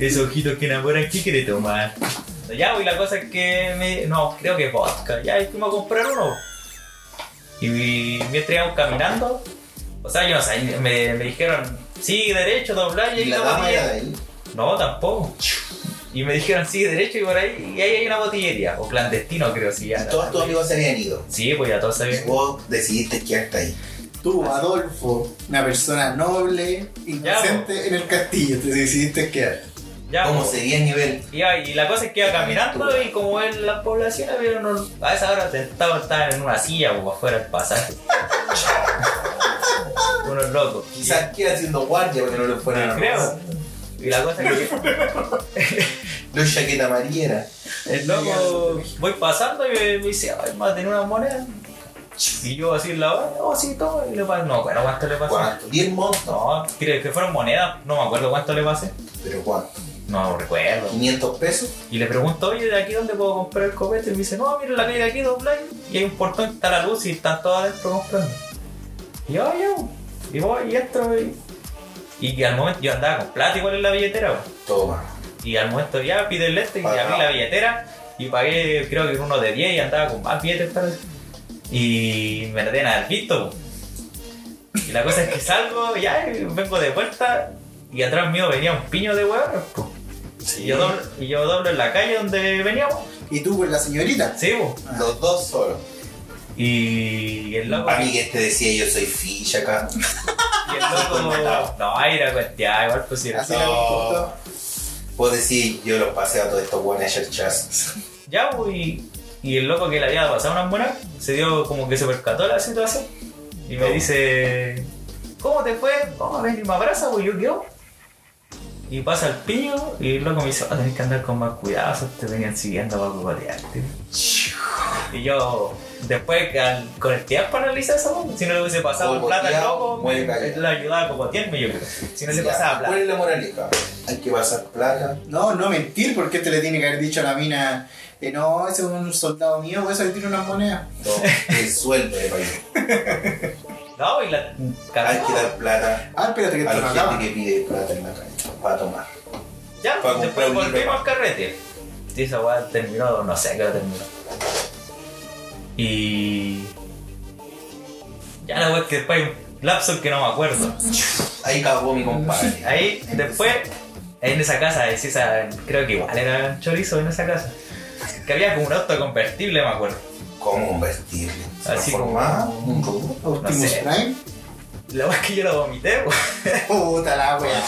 Esos ojitos que enamoran, ¿qué quiere tomar? Ya, pues la cosa es que me. No, creo que vodka. Ya, y fuimos a comprar uno. Y mientras íbamos caminando, o sea, yo no sé, me, me dijeron, sigue derecho, doblar y Y hay la dama era de ahí. No, tampoco. Y me dijeron, sigue derecho y por ahí, y ahí hay una botillería. O clandestino, creo, sí. Ya, Todos tus amigos se habían ido. Sí, pues ya todos sabían. Vos decidiste quedarte ahí. Tú, Adolfo, una persona noble, inocente en el castillo, te decidiste quedar. Ya, ¿Cómo pues, sería el nivel? iba- y la cosa es que iba caminando y como en la población había unos- a esa hora estaba, estaba en una silla o afuera del pasaje. unos locos. Quizás quiera haciendo guardia porque no le fueran a creo. Y la cosa es que Los chaqueta amarillera. el loco voy pasando y me, me dice, ay, más tener una moneda. Y yo así en la hora, oh sí, toma. Y le pasé, no, bueno, ¿cuánto le pasé? ¿Cuánto? ¿10 montos? No, creo que fueron monedas, no me acuerdo cuánto le pasé. ¿Pero cuánto? No recuerdo. ¿500 pesos? Y le pregunto, oye, ¿de aquí dónde puedo comprar el copete? Y me dice, no, mira la calle de aquí, dobláis. Y hay un portón, está la luz y están todos adentro comprando. Y yo, yo, y voy y entro y... Y al momento yo andaba con plata igual en la billetera, po. Toma. Y al momento ya pide el este y abrí la billetera y pagué creo que uno de 10 y andaba con más billetes parece. Y me deben haber visto. po. Y la cosa es que salgo, ya y vengo de vuelta y atrás mío venía un piño de huevos. Y yo, doblo, y yo doblo en la calle donde veníamos. ¿Y tú con la señorita? Sí, po. Los dos solos. Y el loco. A mí que te decía yo soy ficha acá. Y el loco. No, era cuestión, igual pues era Así No. Vos decís, yo los pasé a todos estos buenos cherchas. Ya, pues, y, y el loco que le había pasado unas buenas se dio como que se percató la situación y me ¿Cómo? dice: ¿Cómo te fue? ¿Cómo ven y me abraza? Pues yo quedo. Y pasa el piño y el loco me dice: oh, tenés que andar con más cuidado, esos te venían siguiendo para cogotearte. Y yo, después que al- con el tiempo analicé eso, si no le hubiese pasado plata al loco, me, le ayudaba a cogotearme, yo creo. Si no le Ya, pasaba ¿Cuál plata. es la moraleja? Hay que pasar plata. No, no mentir, porque este le tiene que haber dicho a la mina, eh, no, ese es un soldado mío, por eso le tiro unas monedas. No, el sueldo de país. No, y la Hay que dar plata Ah, espérate que esto no la acaba. gente que pide plata en la calle para tomar. Ya, Para después comprar un libro volvimos más. al carrete. Sí, esa weá terminó, no sé a qué hora terminó. Y. Ya la weá es que después hay un lapso que no me acuerdo. Ahí cagó mi compadre. Ahí, después, ahí en esa casa, es esa, creo que igual era chorizo en esa casa. Que había como un auto convertible, me acuerdo. ¿Cómo un vestible? Así como- ¿Un robot? Optimus sé. Prime. La weá es que yo la vomité, weón. Puta la madre.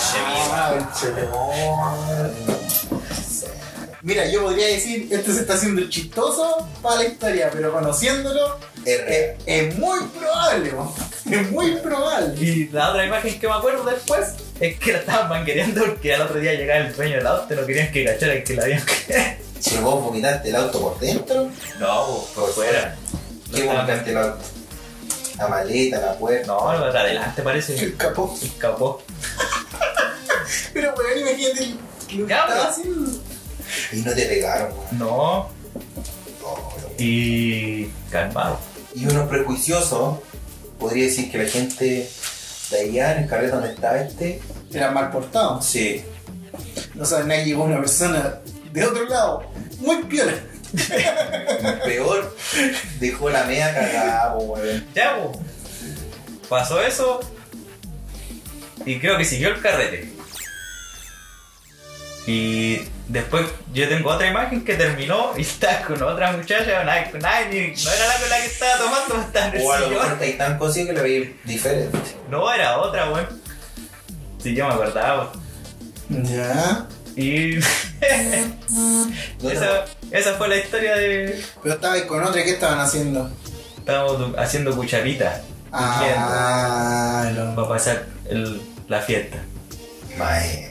Mira, yo podría decir, este se está haciendo chistoso para la historia, pero conociéndolo, Es eh, es muy probable, mo. es muy probable. Y la otra imagen que me acuerdo después es que la estaban manguereando porque al otro día llegaba el dueño del auto no querían que cachara que la habían Si vos vomitaste el auto por dentro, No, por fuera. ¿qué vomitaste el auto? La maleta, la puerta. No, lo de adelante parece. El capó. Escapó. Pero weón, imagínate el- lo que estaba haciendo. Y no te pegaron, weón. No. No, Y. calmado. Y uno prejuicioso podría decir que la gente de allá en el carrete donde está este, Eran mal portados. sí, No saben, ahí llegó una persona de otro lado, muy piola. peor, dejó la media cagada, weón. Ya, po. Pasó eso. Y creo que siguió el carrete. Y después yo tengo otra imagen que terminó y está con otra muchacha, nada, nada, ni- no era la con la que estaba tomando, estaba en el O a lo mejor tan cosido que lo veis diferente. No, era otra, weón. Sí, yo me acordaba. Ya. Y No, esa, esa fue la historia de. Pero estaba ahí con otra, ¿qué estaban haciendo? Estábamos haciendo cucharitas. Ah, lo- Para pasar el- la fiesta.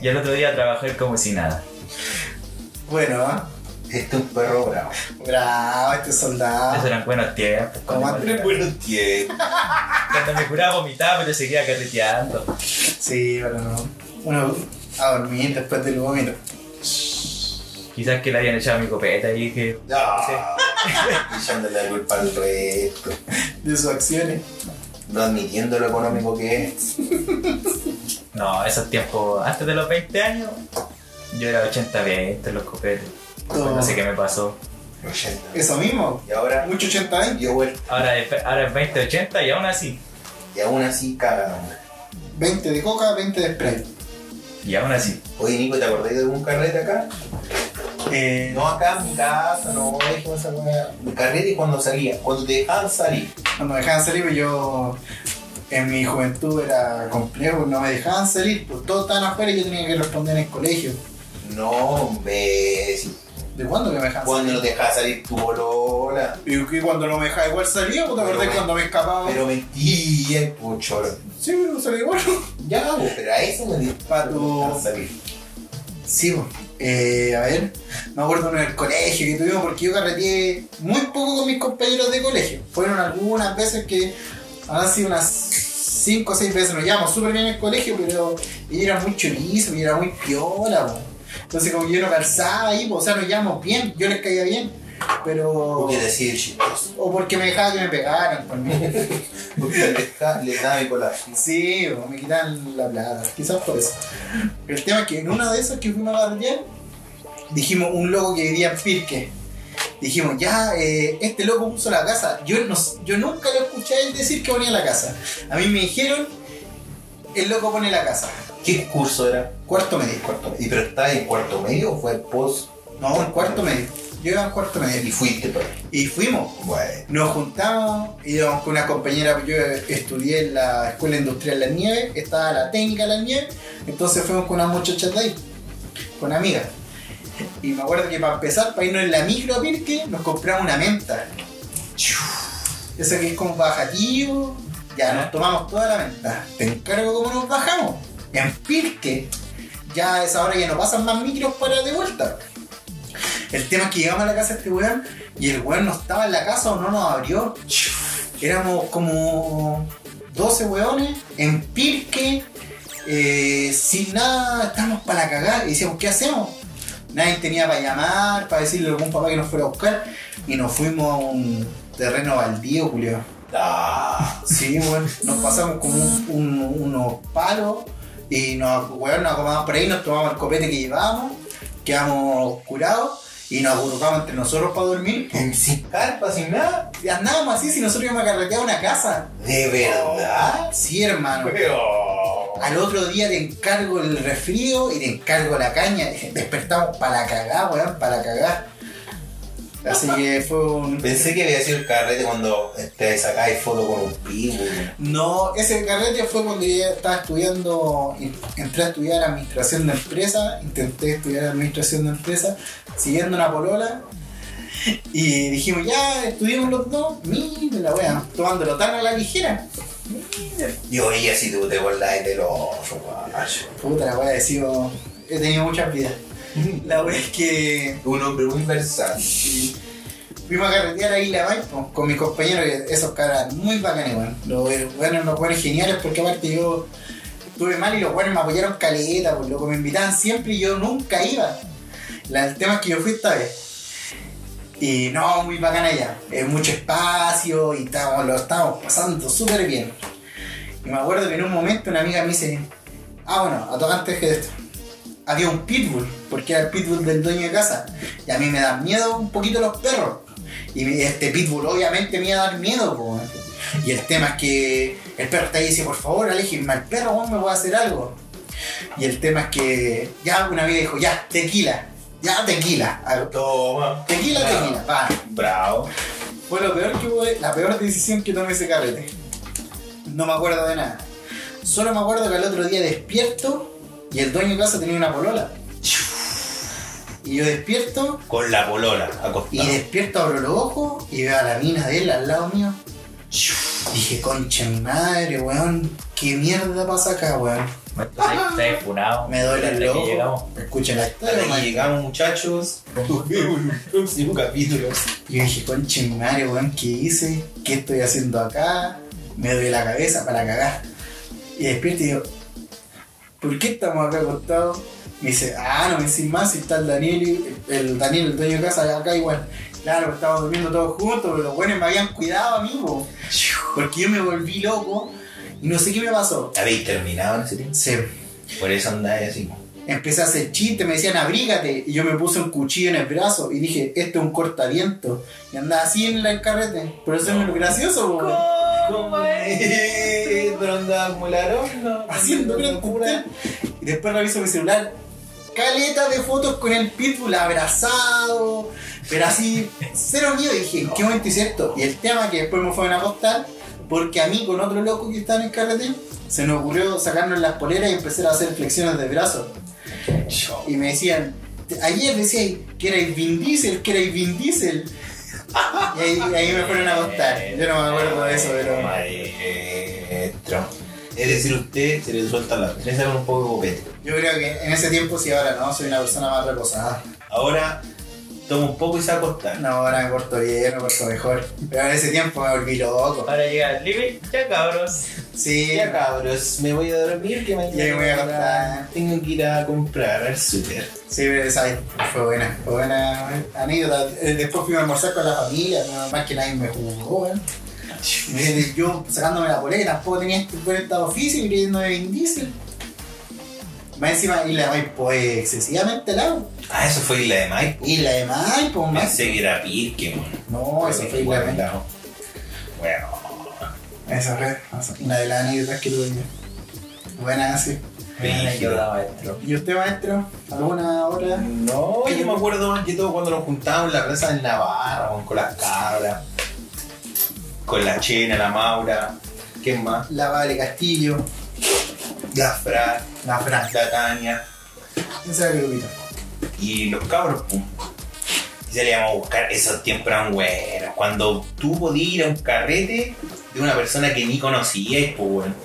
Y el otro día trabajé como si nada. bueno, ¿ah? este es un perro bravo. bravo, este soldado. Esos eran buenos tiempos. Como Andrés, buenos tiempos. cuando me curaba vomitaba, pero seguía carreteando. Sí, pero no. Uno a dormir después del vómito. Quizás que le habían echado mi copeta y que. No. Echándole la culpa al resto. De sus acciones. No admitiendo lo económico que es. No, esos tiempos, antes de los 20 años, yo era 80-20 en los copetes. No sé qué me pasó. 80. Eso mismo. Y ahora Mucho 80 años. dio vuelta. Ahora es, ahora es 20-80 y aún así. Y aún así caga. 20 de coca, 20 de spray. Y aún así. Oye, Nico, ¿te acordás de algún carrete acá? Eh, No acá en mi casa, no, déjame esa. Mi carrete cuando salía, cuando te dejaban salir. Cuando me dejaban salir, pues yo en mi juventud era complejo, no me dejaban salir, pues todos estaban afuera y yo tenía que responder en el colegio. No, imbécil. ¿De cuándo que me dejaban Cuando no salir? te dejaba salir tu bolola. Y que cuando no me dejaba igual salía, te Pero acordás me- cuando me escapaba. Pero mentía, pucho. Sí, pero salía igual. Ya, pero a eso me dejaban salir. Sí. Eh, a ver, me acuerdo en el colegio que tuvimos porque yo carreteé muy poco con mis compañeros de colegio. Fueron algunas veces que han sido unas 5 o 6 veces. Nos llevamos súper bien en el colegio, pero ella era muy chorizo y era muy piola. po. Entonces, como yo no calzaba ahí, o sea, nos llevamos bien, yo les caía bien, pero. Porque decía chistoso. O porque me dejaba que me pegaran. mí. Porque le deja- le daba mi cola. Sí, o me quitan la plata, quizás por eso. El tema es que en una de esas que fuimos a bardear, dijimos un loco que vivía en Pirque. Dijimos, ya, eh, este loco puso la casa. Yo, no, yo nunca lo escuché a él decir que ponía la casa. A mí me dijeron, el loco pone la casa. ¿Qué curso era? Cuarto medio. Cuarto medio. ¿Y pero estaba en cuarto medio o fue post? No, en cuarto medio. Yo iba en cuarto Y medio. fuiste para Y fuimos. Bueno. Nos juntamos, íbamos con una compañera, yo estudié en la Escuela Industrial Las Nieves, estaba la técnica Las Nieves, entonces fuimos con unas muchachas de ahí, con amigas. Y me acuerdo que para empezar, para irnos en la micro a Pirque, nos compramos una menta. Esa que es como bajativo, ya nos tomamos toda la menta. Te encargo cómo nos bajamos. En Pirque, ya a esa hora ya no pasan más micros para de vuelta. El tema es que llegamos a la casa de este weón y el weón no estaba en la casa o no nos abrió. Éramos como 12 weones en Pirque, eh, sin nada, estábamos para la cagada y decíamos, ¿qué hacemos? Nadie tenía para llamar, para decirle a algún papá que nos fuera a buscar y nos fuimos a un terreno baldío, Julio. Ah, Sí, weón, nos pasamos como un- un- unos palos y nos, weón, nos acomodamos por ahí, nos tomamos el copete que llevábamos, quedamos curados y nos agrucamos entre nosotros para dormir. sin carpa, sin nada. Y andábamos así si nosotros íbamos a carretear una casa. ¿De verdad? Sí, hermano. Pero... Al otro día te encargo el resfrío y te encargo la caña. Despertamos para la cagada, weón, para la cagada. Así que fue un. Pensé que había sido el carrete cuando te sacáis foto con un pibu. No, ese carrete fue cuando yo estaba estudiando, entré a estudiar administración de empresa, intenté estudiar administración de empresa, siguiendo una polola, y dijimos, ya, estudiamos los dos, mire la wea, tomándolo tan a la ligera. Yo veía si tú te acordás de los guacho. Puta la wea, he sido, he tenido muchas vidas. La wea es que Un hombre muy versátil. fuimos a carretear a Isla Maipo con mis compañeros, esos caras muy bacanes, weón. Los buenos, los buenos geniales, porque aparte yo estuve mal y los buenos me apoyaron caleta, pues loco, me invitaban siempre y yo nunca iba. La- el tema es que yo fui esta vez. Y no, muy bacana allá. Mucho espacio y estábamos, lo estábamos pasando súper bien. Y me acuerdo que en un momento una amiga me dice, ah bueno, a tocar antes de esto. Había un pitbull, porque era el pitbull del dueño de casa. Y a mí me dan miedo un poquito los perros. Y este pitbull obviamente me iba a dar miedo, po. Y el tema es que el perro está ahí y dice, por favor, aléjenme al perro, weón, me voy a hacer algo. Y el tema es que ya una amiga dijo, ya, tequila, ya tequila. Toma. Tequila, Bravo. tequila, va. Bravo. Fue lo peor que hubo, la peor decisión que tomé ese carrete. No me acuerdo de nada. Solo me acuerdo que al otro día despierto y el dueño de casa tenía una polola. Y yo despierto Con la polola y acostada. despierto, abro los ojos y veo a la mina de él al lado mío. Dije, concha mi madre, weón, ¿qué mierda pasa acá, weón? Está funado. Me duele el ojo. Escuchen la historia, llegamos, muchachos. Nos vemos en un próximo capítulo. Y yo dije, concha mi madre, weón, ¿qué hice? ¿Qué estoy haciendo acá? Me duele la cabeza para cagar. Y despierto y digo, ¿por qué estamos acá acostados? Me dice, ah, no me decís más si está el Daniel, y- el Daniel, el dueño de casa, acá igual. Claro, estábamos durmiendo todos juntos, pero los buenos me habían cuidado a mí, po. Porque yo me volví loco y no sé qué me pasó. ¿Habéis terminado en ese tiempo? Se, Por eso andáis así. empecé a hacer chistes, me decían abrígate, y yo me puse un cuchillo en el brazo y dije, esto es un cortaviento. Y andaba así en el carrete. Por eso es lo gracioso, po. Pero andaba como la ronda. haciendo gran. Y después reviso mi celular. Caleta de fotos con el pitbull abrazado. Pero así, cero miedo. Y dije, ¿en qué momento hice esto? Y el tema que después me fueron a acostar, porque a mí con otro loco que estaba en el carrete, se nos ocurrió sacarnos las poleras y empezar a hacer flexiones de brazos. Y me decían, ayer decíais que erais Vin Diesel, que erais Vin Diesel. Y ahí, ahí me fueron a acostar. Yo no me acuerdo de eso, pero. Maestro. Es decir, usted se le suelta la con un poco de copete. Yo creo que en ese tiempo sí, ahora no, soy una persona más reposada. Ahora toma un poco y se va a acostar. No, ahora me porto bien, me porto mejor. Pero en ese tiempo me volví loco. Ahora llega el living, ya cabros. Sí, Ya cabros, me voy a dormir que mañana Ya me voy a acostar. tengo que ir a comprar al súper. sí, pero esa fue buena, fue buena anécdota. Eh, Después fui a almorzar con la familia, no, más que nadie me jugó, weón. Yo sacándome la polera, tampoco tenía este buen estado físico de Vin Diesel. Más encima, Isla de Maipo es excesivamente largo. Ah, eso fue Isla de Maipo. Isla de Maipo, más. Pensé que era Pirque, man. No, eso fue Isla de Maipo. Bueno, Esa fue una de las anécdotas que tuve yo. Buena, sí. Anécdota, maestro. ¿Y usted, maestro? ¿Alguna hora? no, yo me acuerdo más que todo cuando nos juntábamos en la plaza del Navarra, con las cabras, con la Chena, la Maura, ¿quién más? La Vale Castillo. La Fra, La Fran. la Tania era grupito. y los cabros, pum. Y salíamos a buscar esos tiempos eran buenos. Cuando tú podías ir a un carrete de una persona que ni conocías, pues bueno.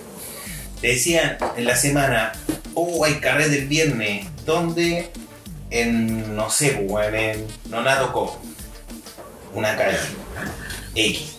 Te decían en la semana, oh, hay carrete el viernes. ¿Dónde? En, no sé, pues bueno, en Nonato. Una calle. X.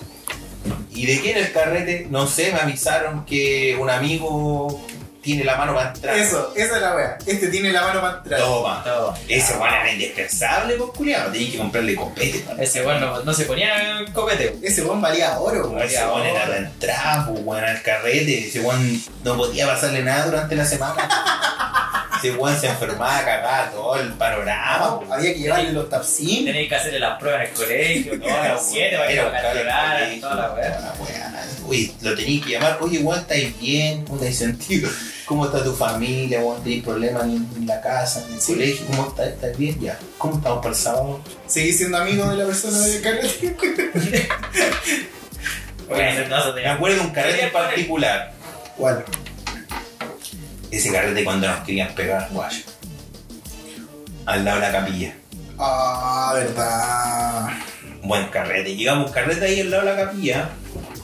¿Y de quién el carrete? No sé, me avisaron que un amigo tiene la mano para entrar. Eso, esa es la wea. Este tiene la mano para entrar. Toma. Todo. Ese weón era indispensable, pues culiado. Tenías que comprarle copete. man. Ese weón no, no se ponía copete. Ese weón valía oro, weón. Ese weón era la entrada, pues weón, al carrete. Ese weón no podía pasarle nada durante la semana. Ese weón se enfermaba, cagaba todo el panorama. Había que llevarle los tapsin. Tenéis que hacerle las pruebas en el colegio, todas las siete para que lo colegio, toda la weá. toda la weá. Uy, lo tenías que llamar. Oye, weón, ¿estáis bien? ¿Cómo estáis sentido? ¿Cómo está tu familia? ¿Tenéis problemas en, en la casa, en el Sí. colegio? ¿Cómo estás? ¿Estás bien? Ya. ¿Cómo estamos para el sábado? Seguí siendo amigo de la persona del carrete. Bueno, no, Me acuerdo de un carrete en particular. ¿Cuál? Ese carrete cuando nos querían pegar, guayo. Al lado de la capilla. Ah, verdad. Buen carrete. Llegamos un carrete ahí al lado de la capilla.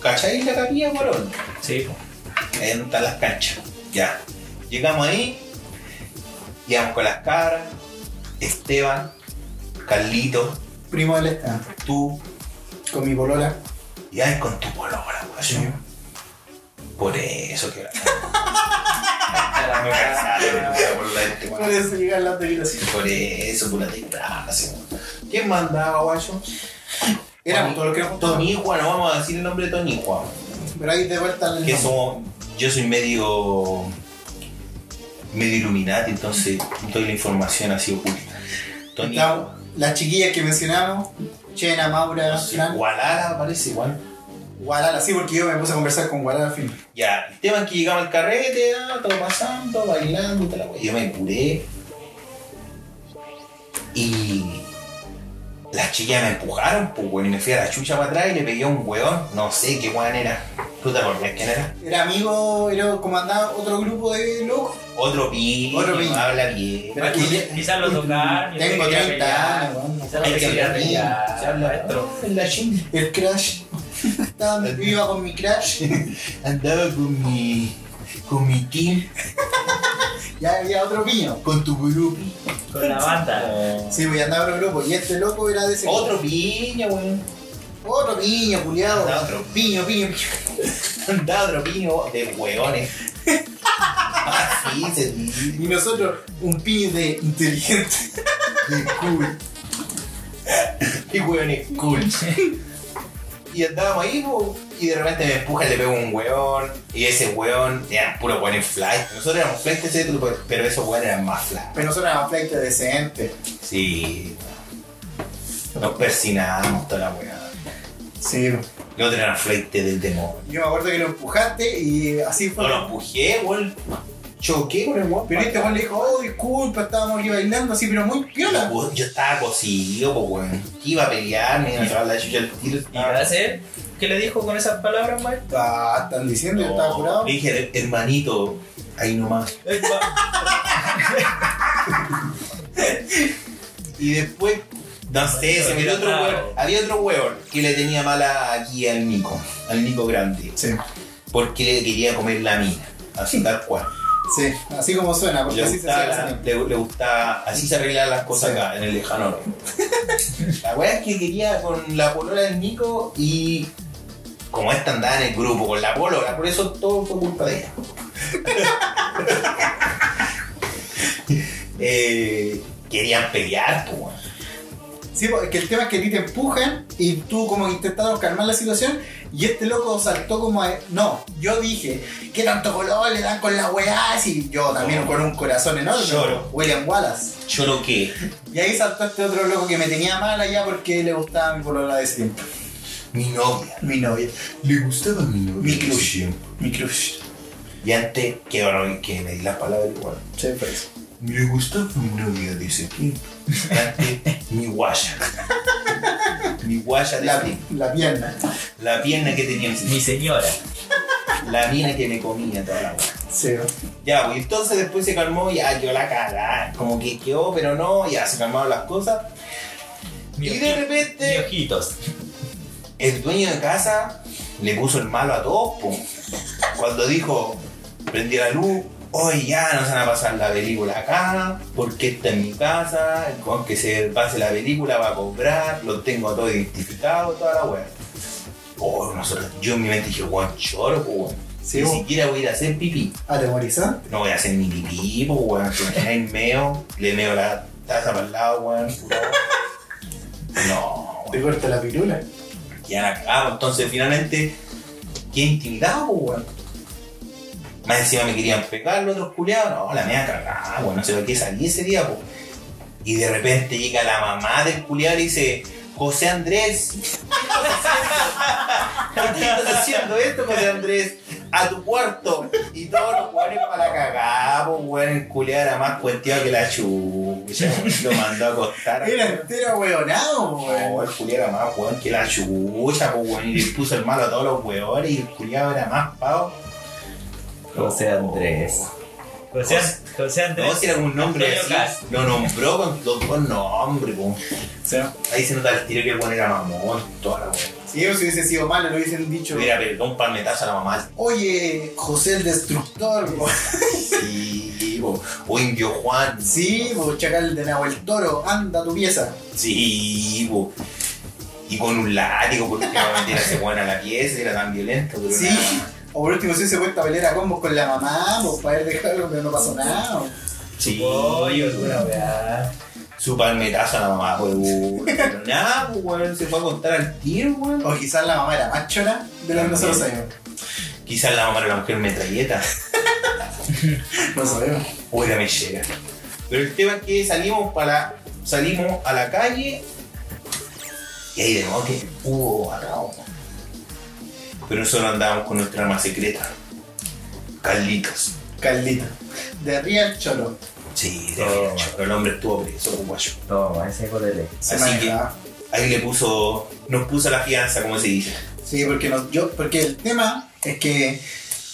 ¿Cachai la capilla, morón? Sí. Ahí están las canchas. Ya. Llegamos ahí. Llegamos con las cabras. Esteban. Carlito. Primo del Esteban. Tú. Con mi polola. Y ahí con tu polola, guayo. Por eso que... Por eso llegan las. Por eso, por la desgracia. ¿Quién mandaba, guayo? Éramos todos los que no vamos a decir el nombre de Toñihua. Pero ahí de vuelta al Que somos. Yo soy medio. medio Illuminati, entonces doy la información así oculta. Toñihua. Estábamos- Las chiquillas que mencionamos, Chena, Maura, sé, Fran. Parece igual. Gualala, sí, porque yo me puse a conversar con Gualala al fin. Ya, el tema es que llegamos al carrete, ah, todo pasando, bailando, y wea. Yo me curé. Y las chicas me empujaron, pues bueno, y me fui a la chucha para atrás y le pegué a un weón. No sé qué weón era. ¿Tú te acordás quién era? Era amigo, era comandaba otro grupo de locos. Otro piño, Otro piño. habla bien. Pero Quizás lo tocaron. Tengo él quería 30 pelear. años, weón. Quizás Hay lo se habla la chinga. El crash. Estaba, iba con mi crash. Andaba con mi. con mi team, Ya había otro piño. con tu grupo. Con la banda. Sí, pues andaba otro grupo. Y este loco era de ese. Otro piña, weón. Otro piño, culiado. Andaba otro. Piño, piño, piño. Andaba otro piño de hueones. Así se dice. Y nosotros, un piño de inteligente. De cool. Qué hueones cool. Y andábamos ahí, po, y de repente me empuja y le pego un hueón. Y ese hueón era puro hueón en fly. Nosotros éramos flight, ese, pero esos hueones eran más fly. Pero nosotros éramos flight decente. Sí. Nos persinamos toda la weá. Sí. Y otros eran flight del demonio. Yo me acuerdo que lo empujaste y así fue. No lo empujé, weón. Choqué con el weón. Pero este Juan le dijo, oh, disculpa, estábamos aquí bailando así, pero muy piola. Yo, yo estaba cosido, pues weón. Iba a pelear, me iba a llevar la chucha al tiro. ¿Y qué le dijo con esas palabras, maestro? Ah, están diciendo, yo estaba curado. Le dije, hermanito, ahí nomás. Y después, no sé, se metió otro hueón. Había otro hueón que le tenía mala aquí al Nico, al Nico grande. Sí, Porque le quería comer la mina, así tal cual. Sí, así como suena, porque Le así se hacía la- siempre. le, le gustaba, así se arreglaban las cosas Sí. acá, en el lejano. La weá es que quería con la polola del Nico y como esta andaba en el grupo con la polola, por eso todo fue culpa de ella. Eh, querían pelear, pues. Sí, porque el tema es que a ti te empujan y tú como intentaron calmar la situación y este loco saltó como a... No, yo dije, ¿qué tanto color le dan con la weá? Y yo también con un corazón enorme. Lloro. William Wallace. Yo lo que, Y ahí saltó este otro loco que me tenía mal allá porque le gustaba mi polola de siempre. mi novia, Mi novia. le gustaba mi novia. Mi crush. Mi crush. Y antes, que, bueno, que me di las palabras igual. Sí, fue eso. Le gustaba mi novia de ese tiempo. Antes, mi guaya. mi guaya de La, la pierna. La pierna que tenía en Mi señora. La mina que me comía toda la weá. Sí. Ya, pues entonces después se calmó, ya yo la cagá. Como que quedó, pero no, ya se calmaron las cosas. Mi Y de repente- Mi ojitos. El dueño de casa le puso el malo a todos, po. Cuando dijo, prendí la luz, hoy ya no se van a pasar la película acá, porque esta es mi casa, con que se pase la película va a cobrar, lo tengo todo identificado, toda la weá. Oh, nosotros, yo en mi mente dije, weón, choro, weón. Sí, Ni vos. siquiera voy a ir a hacer pipí. Atemorizante. No voy a hacer ni pipí, po, weón. Imagináis meo, le meo la taza para el lado, weón. No, Te corta la pirula. Ya la cagamos. Entonces, finalmente, qué intimidado, po, weón. Más encima me querían pegar los otros culiados. No, la mía cagada, weón. No sé por qué salí ese día, po. Y de repente llega la mamá del culiado y dice. José Andrés, ¿por qué estás haciendo esto, José Andrés? A tu cuarto. Y todos los jugadores para la cagada, pues, weón, el culiado era más cuenteado que la chucha. Lo mandó a acostar. Era entero hueonado, No, weón. el culiado era más weón que la chucha, pues, weón. Y le puso el malo a todos los weones y el culiado era más pavo. José Andrés. José, José Andrés. No, como un nombre así. Lo nombró con los dos nombres, po. Ahí se nota el tiro que el weón era mamón, toda la weón. Si ellos hubiese sido malo, lo hubiesen dicho. Pegado un palmetazo a la mamá. Oye, José el Destructor, weón. Sí, po. o Indio Juan. Sí, pues chacal de Nahuel Toro, anda tu pieza. Sí, po. Y con un látigo, porque iba a meter a ese weón a la pieza, era tan violento, pero Sí. nada. O por último, si se puesta a pelear a combos con la mamá, pues para haber dejado, pero no pasó nada. Sí. Pollo, una weá. Su palmetazo a la mamá, pues, weón. Nada, pues, weón, se fue a contar al tiro, weón. O quizás la mamá era más chora de lo que nosotros sabemos. Quizás la mamá era la mujer metralleta, No sabemos. o era mellera. Pero el tema es que salimos para salimos a la calle y ahí de nuevo que hubo atado. Pero nosotros andábamos con nuestra arma secreta. Carlitos. Carlito. De Real Cholo. Sí, de Oh. hecho, pero el hombre estuvo preso, guayo. Toma, ese es de ley. Se Así que ahí le puso, nos puso la fianza, como se dice. Sí, porque, nos- yo, porque el tema es que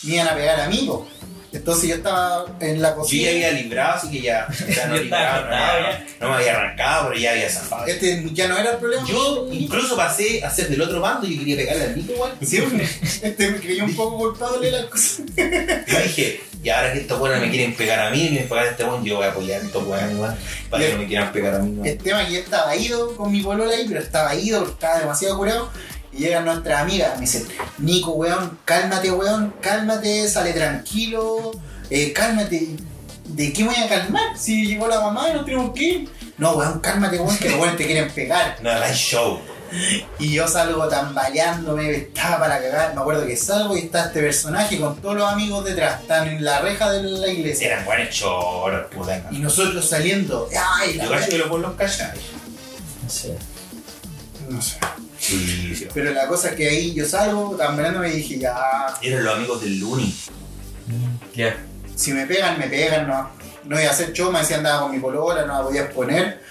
me iban a pegar a mí, po. Entonces yo estaba en la Yo cocina. ya había librado, así que ya, ya no Yo librado, no, no me había arrancado, pero ya había zafado. Este ya no era el problema. Yo incluso pasé a ser del otro bando y yo quería pegarle al Nico igual. Sí, este me creyó un poco culpable de las cosas. Yo dije, y ahora que estos buenos me quieren pegar a mí, me quieren pegar a este buen, yo voy a apoyar a estos buenos igual, para que no me quieran pegar a mí. ¿no? El tema es que yo estaba ido con mi polola ahí, pero estaba ido estaba demasiado curado. Y llegan nuestras amigas, me dicen, Nico, weón, cálmate, weón, cálmate, sale tranquilo, eh, cálmate. ¿De qué me voy a calmar? Si llegó la mamá y no tenemos que ir. No, weón, cálmate, weón, que los weones te quieren pegar. No, live show. Y yo salgo tambaleándome, estaba para cagar. Me acuerdo que salgo y está este personaje con todos los amigos detrás. Están en la reja de la iglesia. Eran buenos choros, puta. Y nosotros saliendo. ¡Ay! La Yo cacho que lo por los. No sé. no sé. Sí. Pero la cosa es que ahí yo salgo tambaleándome y dije, ya. Eran los amigos del Looney. Ya. Si me pegan, me pegan, no. No iba a hacer show, me decía andaba con mi polola, no la podía exponer.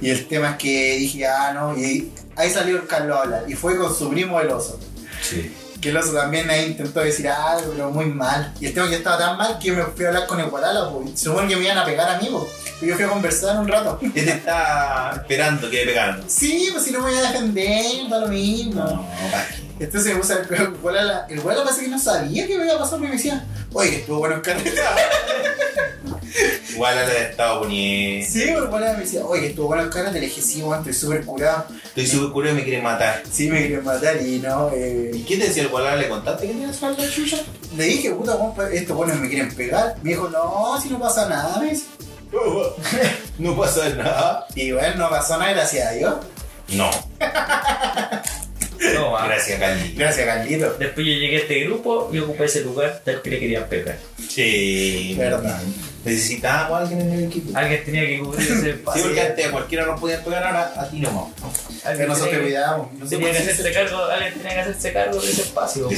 Y el tema es que dije, ah, no. Y ahí salió el Carlos a hablar. Y fue con su primo el oso. Sí. Que el oso también ahí intentó decir algo, pero muy mal. Y el tema es que estaba tan mal que yo me fui a hablar con el Gualala, pues. Se supone que me iban a pegar a mí, pues. Y yo fui a conversar un rato. Este está esperando que le pegaran. Sí, pues si no me voy a defender, da lo mismo. No. Entonces me puse el Gualala. El Gualala parece que no sabía que me iba a pasar, me decía, oye, estuvo bueno el carreta. Igual a la de estado poniendo. Sí, el Gualala me decía, oye, estuvo bueno el carreta. Le dije, sí, weón, estoy súper curado. Estoy súper curioso y me quieren matar. Sí, me querían matar y no. ¿Y Eh, qué te decía el Gualar? ¿Le contaste que tenías falta de chucha? le dije, puta, estos buenos me quieren pegar. Me dijo, no, si no pasa nada, me dice. No pasa nada. Y bueno, no pasó nada, gracias a Dios. No. Toma. Gracias, Cali. Gracias, Carlito. Después yo llegué a este grupo y ocupé ese lugar del que le querían pegar. Sí. Verdad. Necesitábamos a alguien en el equipo. Alguien tenía que cubrir ese Sí, espacio. porque antes a cualquiera nos podían pegar, ahora a ti nomás. Que Alguien nosotros. No sé Tenía que hacerse cargo, alguien tenía que hacerse cargo de ese espacio.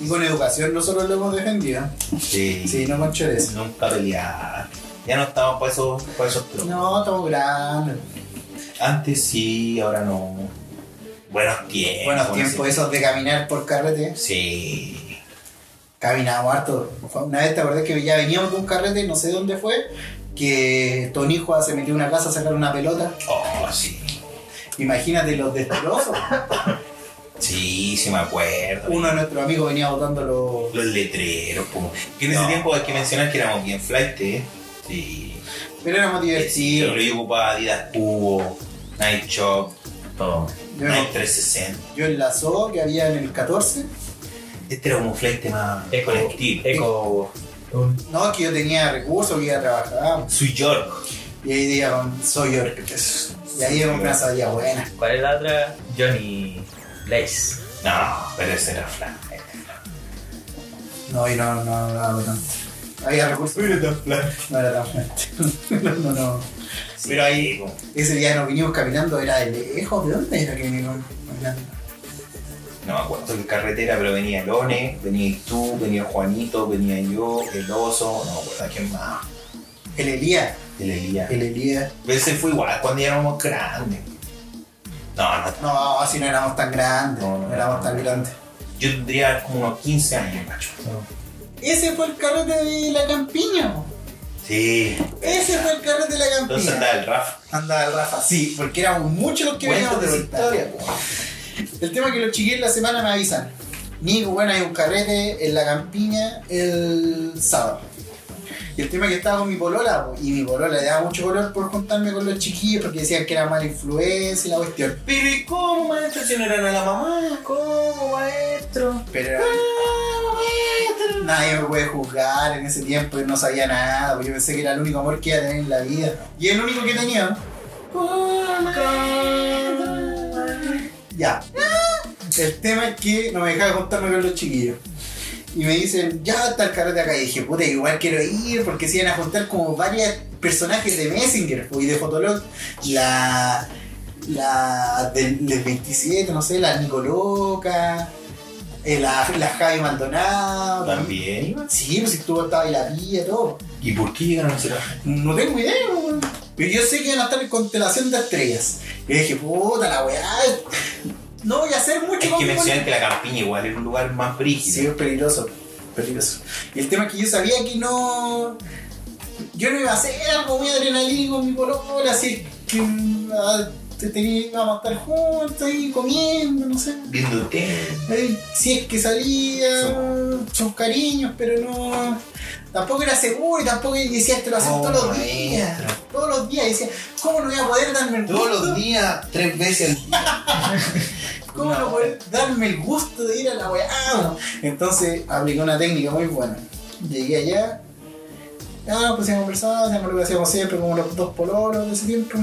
Y con educación nosotros lo hemos defendido. Sí. Sí, no con chores. Nunca pelear. Ya no estamos para esos, para esos trozos. No, estamos grandes. Antes sí, ahora no. Buenos tiempos. Buenos tiempos esos de caminar por carrete. Sí. Caminamos harto. Una vez te acordás que ya veníamos de un carrete, no sé dónde fue, que Tonijo se metió en una casa a sacar una pelota. Oh, sí. Imagínate los destrozos. Sí, sí me acuerdo. Uno de nuestros amigos venía botando los. Los letreros, como. Que en ese tiempo hay que mencionar que éramos bien flight, ¿eh? Sí. Pero éramos Sí, divertidos. pero yo ocupaba Adidas Cubo, Night Shop, Todo. Yo, Night 360. yo en la SO que había en el 14, Este era como un flight más Eco. colectivo. Eco. no, que yo tenía recursos, que iba a trabajar. Sweet York. Y ahí decía con Soy yo. Y ahí compré una sabía buena. ¿Cuál es la otra? Johnny Lace. No, pero ese era flight. No, y no, no, no, no, hago tanto. Había recursos. No era tan fuerte. no, no, no. Pero ahí, ese día nos vinimos caminando, era de lejos. ¿De dónde era que vinimos caminando? No me acuerdo qué carretera, pero venía Lone, venía tú, venía Juanito, venía yo, el oso, no me acuerdo quién más. El Elías. El Elías. El Elías. Ese fue igual cuando ya éramos grandes. No, no, No, si no éramos tan grandes. No, No, no, éramos no. tan grandes. yo tendría como unos 15 años, macho. Ese fue el carrete de la campiña. po. Sí. Ese fue el carrete de la Entonces campiña. andaba el Rafa. Andaba el Rafa, sí, porque éramos muchos los que veníamos de vuelta. El tema es que los chiquillos la semana me avisan. Nico, bueno, hay un carrete en la campiña el sábado. Y el tema es que estaba con mi polola, po, y mi polola le daba mucho color por juntarme con los chiquillos porque decían que era mala influencia y la cuestión. Pero ¿y cómo, maestro? Si no eran a la mamá. ¿Cómo, maestro? Pero era- nadie me puede juzgar en ese tiempo, yo no sabía nada, porque yo pensé que era el único amor que iba a tener en la vida. Y el único que tenía. Ya. El tema es que no me dejaba juntarme con los chiquillos. Y me dicen, ya está el carrete acá. Y dije, puta, igual quiero ir porque se iban a juntar como varios personajes de Messenger pues, y de Fotolog. La. La del, del 27, no sé, la Nicoloca. Eh, la, la Javi Maldonado. También. Sí, pues si tú estaba ahí la villa, todo. ¿Y por qué llegaron a hacer No tengo idea, weón. Pero yo sé que iban a estar en constelación de estrellas. Y dije, puta la weá. No voy a hacer mucho Es con que weá. que la campiña igual era un lugar más Sí, brígido. es peligroso. Peligroso. Y el tema es que yo sabía que no. Yo no iba a hacer algo muy adrenalínico con mi polola, así que. ah, te- tenía- íbamos a estar juntos ahí comiendo, no sé. Viendo. Eh, Si es que salía, son cariños, pero no. Tampoco era seguro y tampoco decía esto lo hacen Oh, todos los días. Todos los días. Decía, ¿cómo no voy a poder darme el? Todos los días, tres veces al día. ¿Cómo no poder darme el gusto de ir a la weá? Entonces apliqué una técnica muy buena. Llegué allá, ya pues a conversar, hacíamos lo que hacíamos siempre, como los dos pololos de ese tiempo.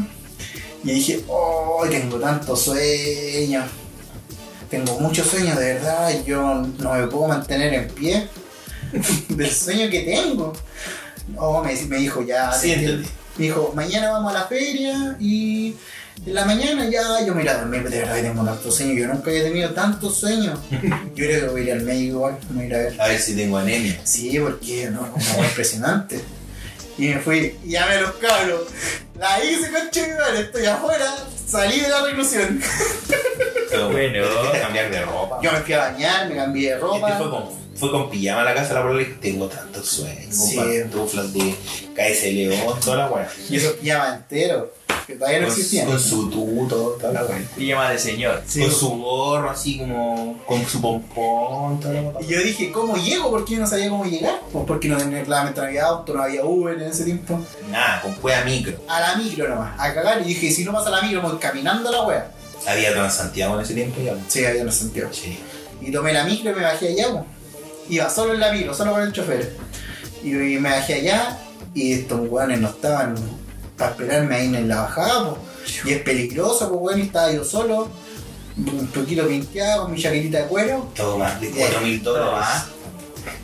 Y dije, oh, tengo tanto sueño. Tengo mucho sueño, de verdad, y yo no me puedo mantener en pie del sueño que tengo. Oh, me, me dijo, ya, te entiendo. Me dijo, mañana vamos a la feria y en la mañana ya yo me iré a dormir, de verdad tengo tanto sueño. Yo nunca había tenido tanto sueño. Yo creo que voy a ir al médico igual, me voy a ir a ver. A ver si tengo anemia. Sí, porque no, una cosa impresionante. Y me fui, y llamé a los cabros. La hice con madre, estoy afuera, salí de la reclusión. Pero Bueno. te cambiar de ropa. Yo me fui a bañar, me cambié de Y este fue ropa. Fue con pijama a la casa de la polola y tengo tantos sueños. Sí. Con pantuflas de KS León, toda la weá. Y eso pijama entero, que todavía no existía. con su tuto, toda la weá. Pijama de señor. Sí. Con su gorro así como, con su pompón, toda la weá. Y yo dije, ¿cómo llego? Porque yo no sabía cómo llegar. Pues porque no tenía claramente no había auto, no había Uber en ese tiempo. Nada, con cueva micro. A la micro nomás, a cagar. Y dije, si no pasa la micro, voy caminando a la wea. Había Transantiago en ese tiempo ya. Sí, había en sentido. Sí. Y tomé la micro y me bajé allá. po. Iba solo en la micro, solo con el chofer. Y me bajé allá y estos weones no estaban para esperarme ahí en la bajada. po. Y es peligroso, pues y estaba yo solo, un poquito pinteado, con mi chaquetita de cuero. Todo más de 4 mil dólares más.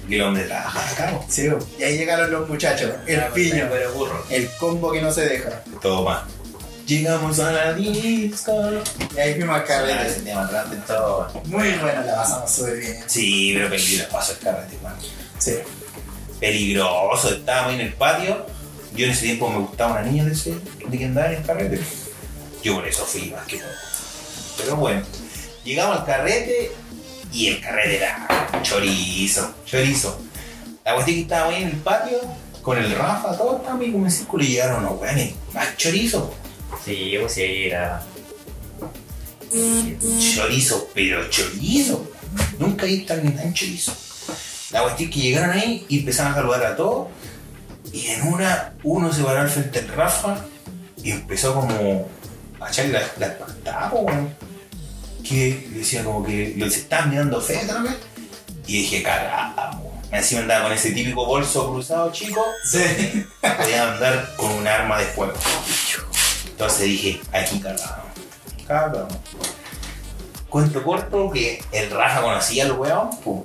Y el hombre trabaja acá. Sí, y ahí llegaron los muchachos, el piño, Pero burro. el combo que no se deja. Todo más. Llegamos a la disco. Y ahí fuimos al carrete. ese tema todo. Muy bueno, la pasamos súper bien. Sí, pero peligroso. El carrete, man. Sí. Peligroso. Estábamos en el patio. Yo en ese tiempo me gustaba una niña de ese, de que andaba en el carrete. Yo por eso fui más que todo. Pero bueno, llegamos al carrete y el carrete era chorizo, chorizo. La cuestión es que estábamos ahí en el patio con el Rafa, todos estábamos ahí como en círculo y llegaron unos weones más chorizo. Sí, pues sí, ahí era. Chorizo, pero chorizo. Nunca he visto a alguien tan chorizo. La cuestión es que llegaron ahí y empezaron a saludar a todos. Y en una, uno se paró al frente del Rafa y empezó como a echarle la, la espantada. Que decía como que se estaban mirando feo también. Y dije, cagamos. Encima andaba con ese típico bolso cruzado chico. Sí. Podía andar con un arma de fuego. Entonces dije, aquí cagamos. Cagamos. Cuento corto que el Rafa conocía al weón, pues.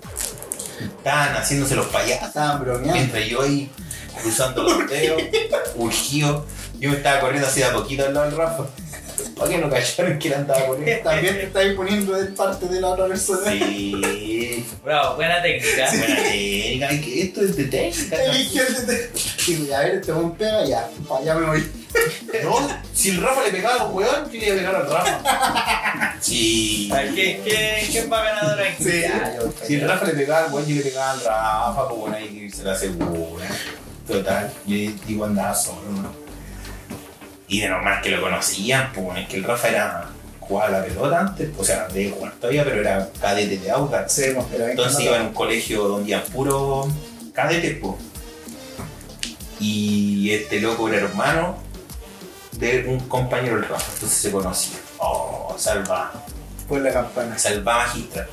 Estaban haciéndose los payasos. Estaban bromeando. Mientras yo ahí cruzando los dedos, urgido. Yo me estaba corriendo así de a poquito al lado del Rafa. ¿Para que no cacharon que él andaba corriendo? También te estáis poniendo de parte de la otra persona. Sí. Bravo, buena técnica. Buena técnica. ay, que Esto es de técnica. Eligió el de- Digo, ya, a ver, este buen pega, ya, para allá me voy. No, si el Rafa le pegaba a un weón, yo le iba a pegar al Rafa. Sí. A ver, ¿Quién, quién, quién va ganador aquí? Sí. Ya, yo- Si el Rafa le pegaba al weón, yo le pegaba al Rafa, pues bueno, ahí se la asegura. Total, yo digo andaba solo, ¿no? Y de normal que lo conocían, pues es que el Rafa era jugaba la pelota antes, o sea, de jugar todavía, pero era cadete de Audax. Sí, pues, Entonces iba en un colegio donde iban puro cadetes, pues. Y este loco era hermano de un compañero del Rafa, entonces se conocía. Oh, salva, Fue la campana. salva magistra.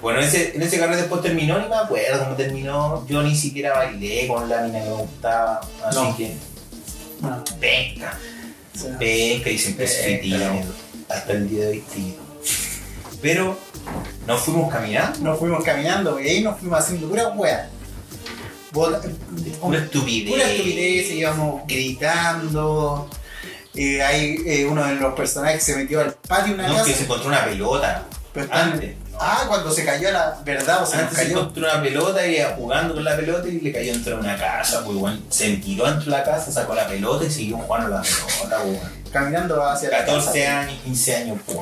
Bueno, ese, en ese carrete después terminó, ni me acuerdo cómo terminó. Yo ni siquiera bailé con la mina que me gustaba, así No. que No, venga, venga y siempre se Venga, tímido, hasta el día de hoy tímido. Pero nos fuimos caminando, Nos fuimos caminando y ahí nos fuimos haciendo pura. Bota- pura estupidez. Pura estupidez, íbamos gritando. Eh, ahí eh, uno de los personajes se metió al patio una No, casa. que se encontró una pelota. pero Antes. Ah, cuando se cayó la verdad, o sea, nos Antes se cayó. encontró una pelota y iba jugando con la pelota y le cayó dentro de una casa, pues weón. Se tiró dentro de la casa, sacó la pelota y siguió jugando la pelota, pues, weón. Caminando hacia la 14 casa. años, 15 años, pues.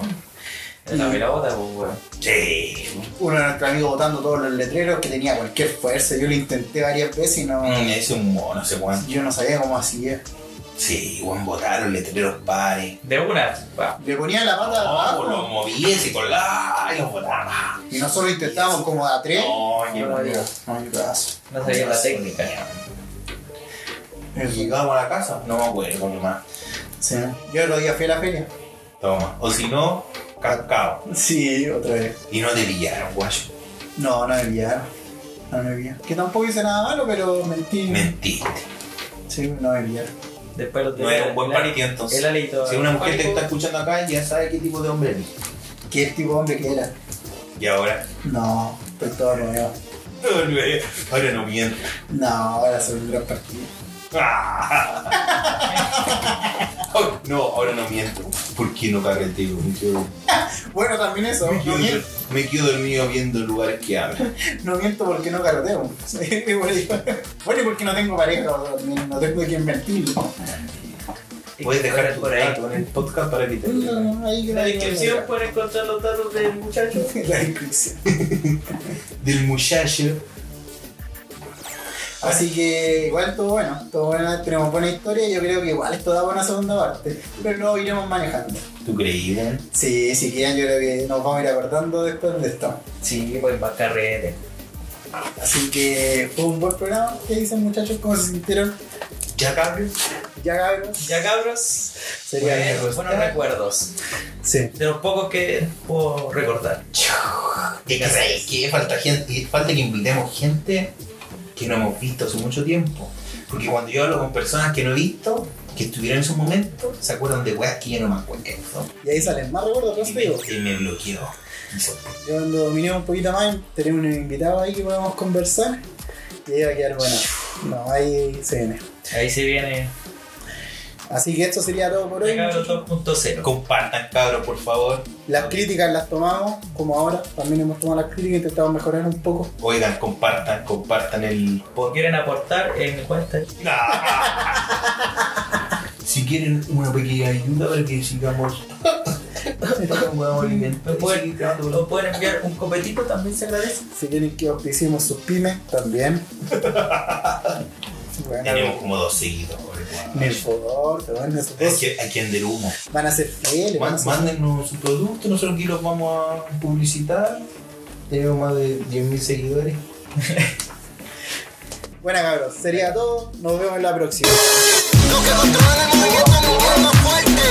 En la pelota, pues, weón. Sí. Uno de nuestros amigos botando todos los letreros que tenía cualquier fuerza. Yo lo intenté varias veces y no. Mm, es un mono, ese weón. Yo no sabía cómo hacía. Sí, weón, botaron letreros pares. De una, va. Le ponía la pata No, abajo los moviese con la. y los botaba. y nosotros intentábamos como a tres. No, qué No, no, sabía la técnica. Llegamos a la casa, no me acuerdo qué más. Sí. Yo el otro día fui a la feria. Toma. O si no, cascado. Sí, otra vez. Y no te pillaron, guacho. No, no me pillaron. No me pillaron. Que tampoco hice nada malo, pero mentí. Mentiste. Sí, no me pillaron. Después lo No era un buen partido entonces. El alito. Si una mujer te está escuchando acá, ya sabe qué tipo de hombre eres. ¿Qué tipo de hombre que era? Y ahora. No, estoy todo nuevo. Ahora no miento. No, ahora soy un gran partido. Oh, No, ahora no miento. ¿Por qué no carreteo? Me quedo, Bueno, también eso. me No quedo, miento, me quedo dormido viendo lugares que hablan. no miento porque no carreteo. Bueno, y porque no tengo pareja, no no tengo quien mentir. Puedes dejar tu por ahí. en el podcast para que te No, ahí la descripción pueden encontrar los datos del muchacho. La descripción. del muchacho. Así que igual todo bueno, todo bueno, tenemos buena historia y yo creo que igual esto da buena segunda parte, pero lo iremos manejando. ¿Tú creí, weón? Sí, si quieren yo creo que nos vamos a ir acordando después de esto. Sí, pues más carrete. Así que fue un buen programa, ¿qué dicen muchachos? ¿Cómo se sintieron? ¿Ya cambios? Ya cabros, Ya cabros, sería buenos, bien. buenos recuerdos. Sí. De los pocos que puedo recordar. Es que que falta gente, falta que invitemos gente que no hemos visto hace mucho tiempo. Porque cuando yo hablo con personas que no he visto, que estuvieron en esos momentos, se acuerdan de weas que yo no me acuerdo. Y ahí salen más recuerdos, Y atrás me, digo. y me bloqueó. Yo cuando dominemos un poquito más, tenemos un invitado ahí que podamos conversar y ahí va a quedar bueno. No, ahí se viene. Ahí se viene Así que esto sería todo por hoy. Ya cabros muchachos. 2.0. Compartan, cabros, por favor. Las críticas las tomamos, como ahora, también hemos tomado las críticas, intentamos mejorar un poco. Oigan, compartan, compartan el. ¿O quieren aportar en cuenta? si quieren una pequeña ayuda para que sigamos. podamos alimentar ¿Me y pueden, ¿Nos pueden enviar un copetito? También se agradece. Si quieren que auspiciemos sus pymes, también. Bueno, Tenemos como dos seguidores. Por favor, bueno, es que hay quien del humo. Van a ser fieles. Man, mándennos su producto, nosotros aquí los vamos a publicitar. Tenemos más de 10.000 seguidores. bueno cabros, sería todo. Nos vemos en la próxima. Que el movimiento en mundo fuerte.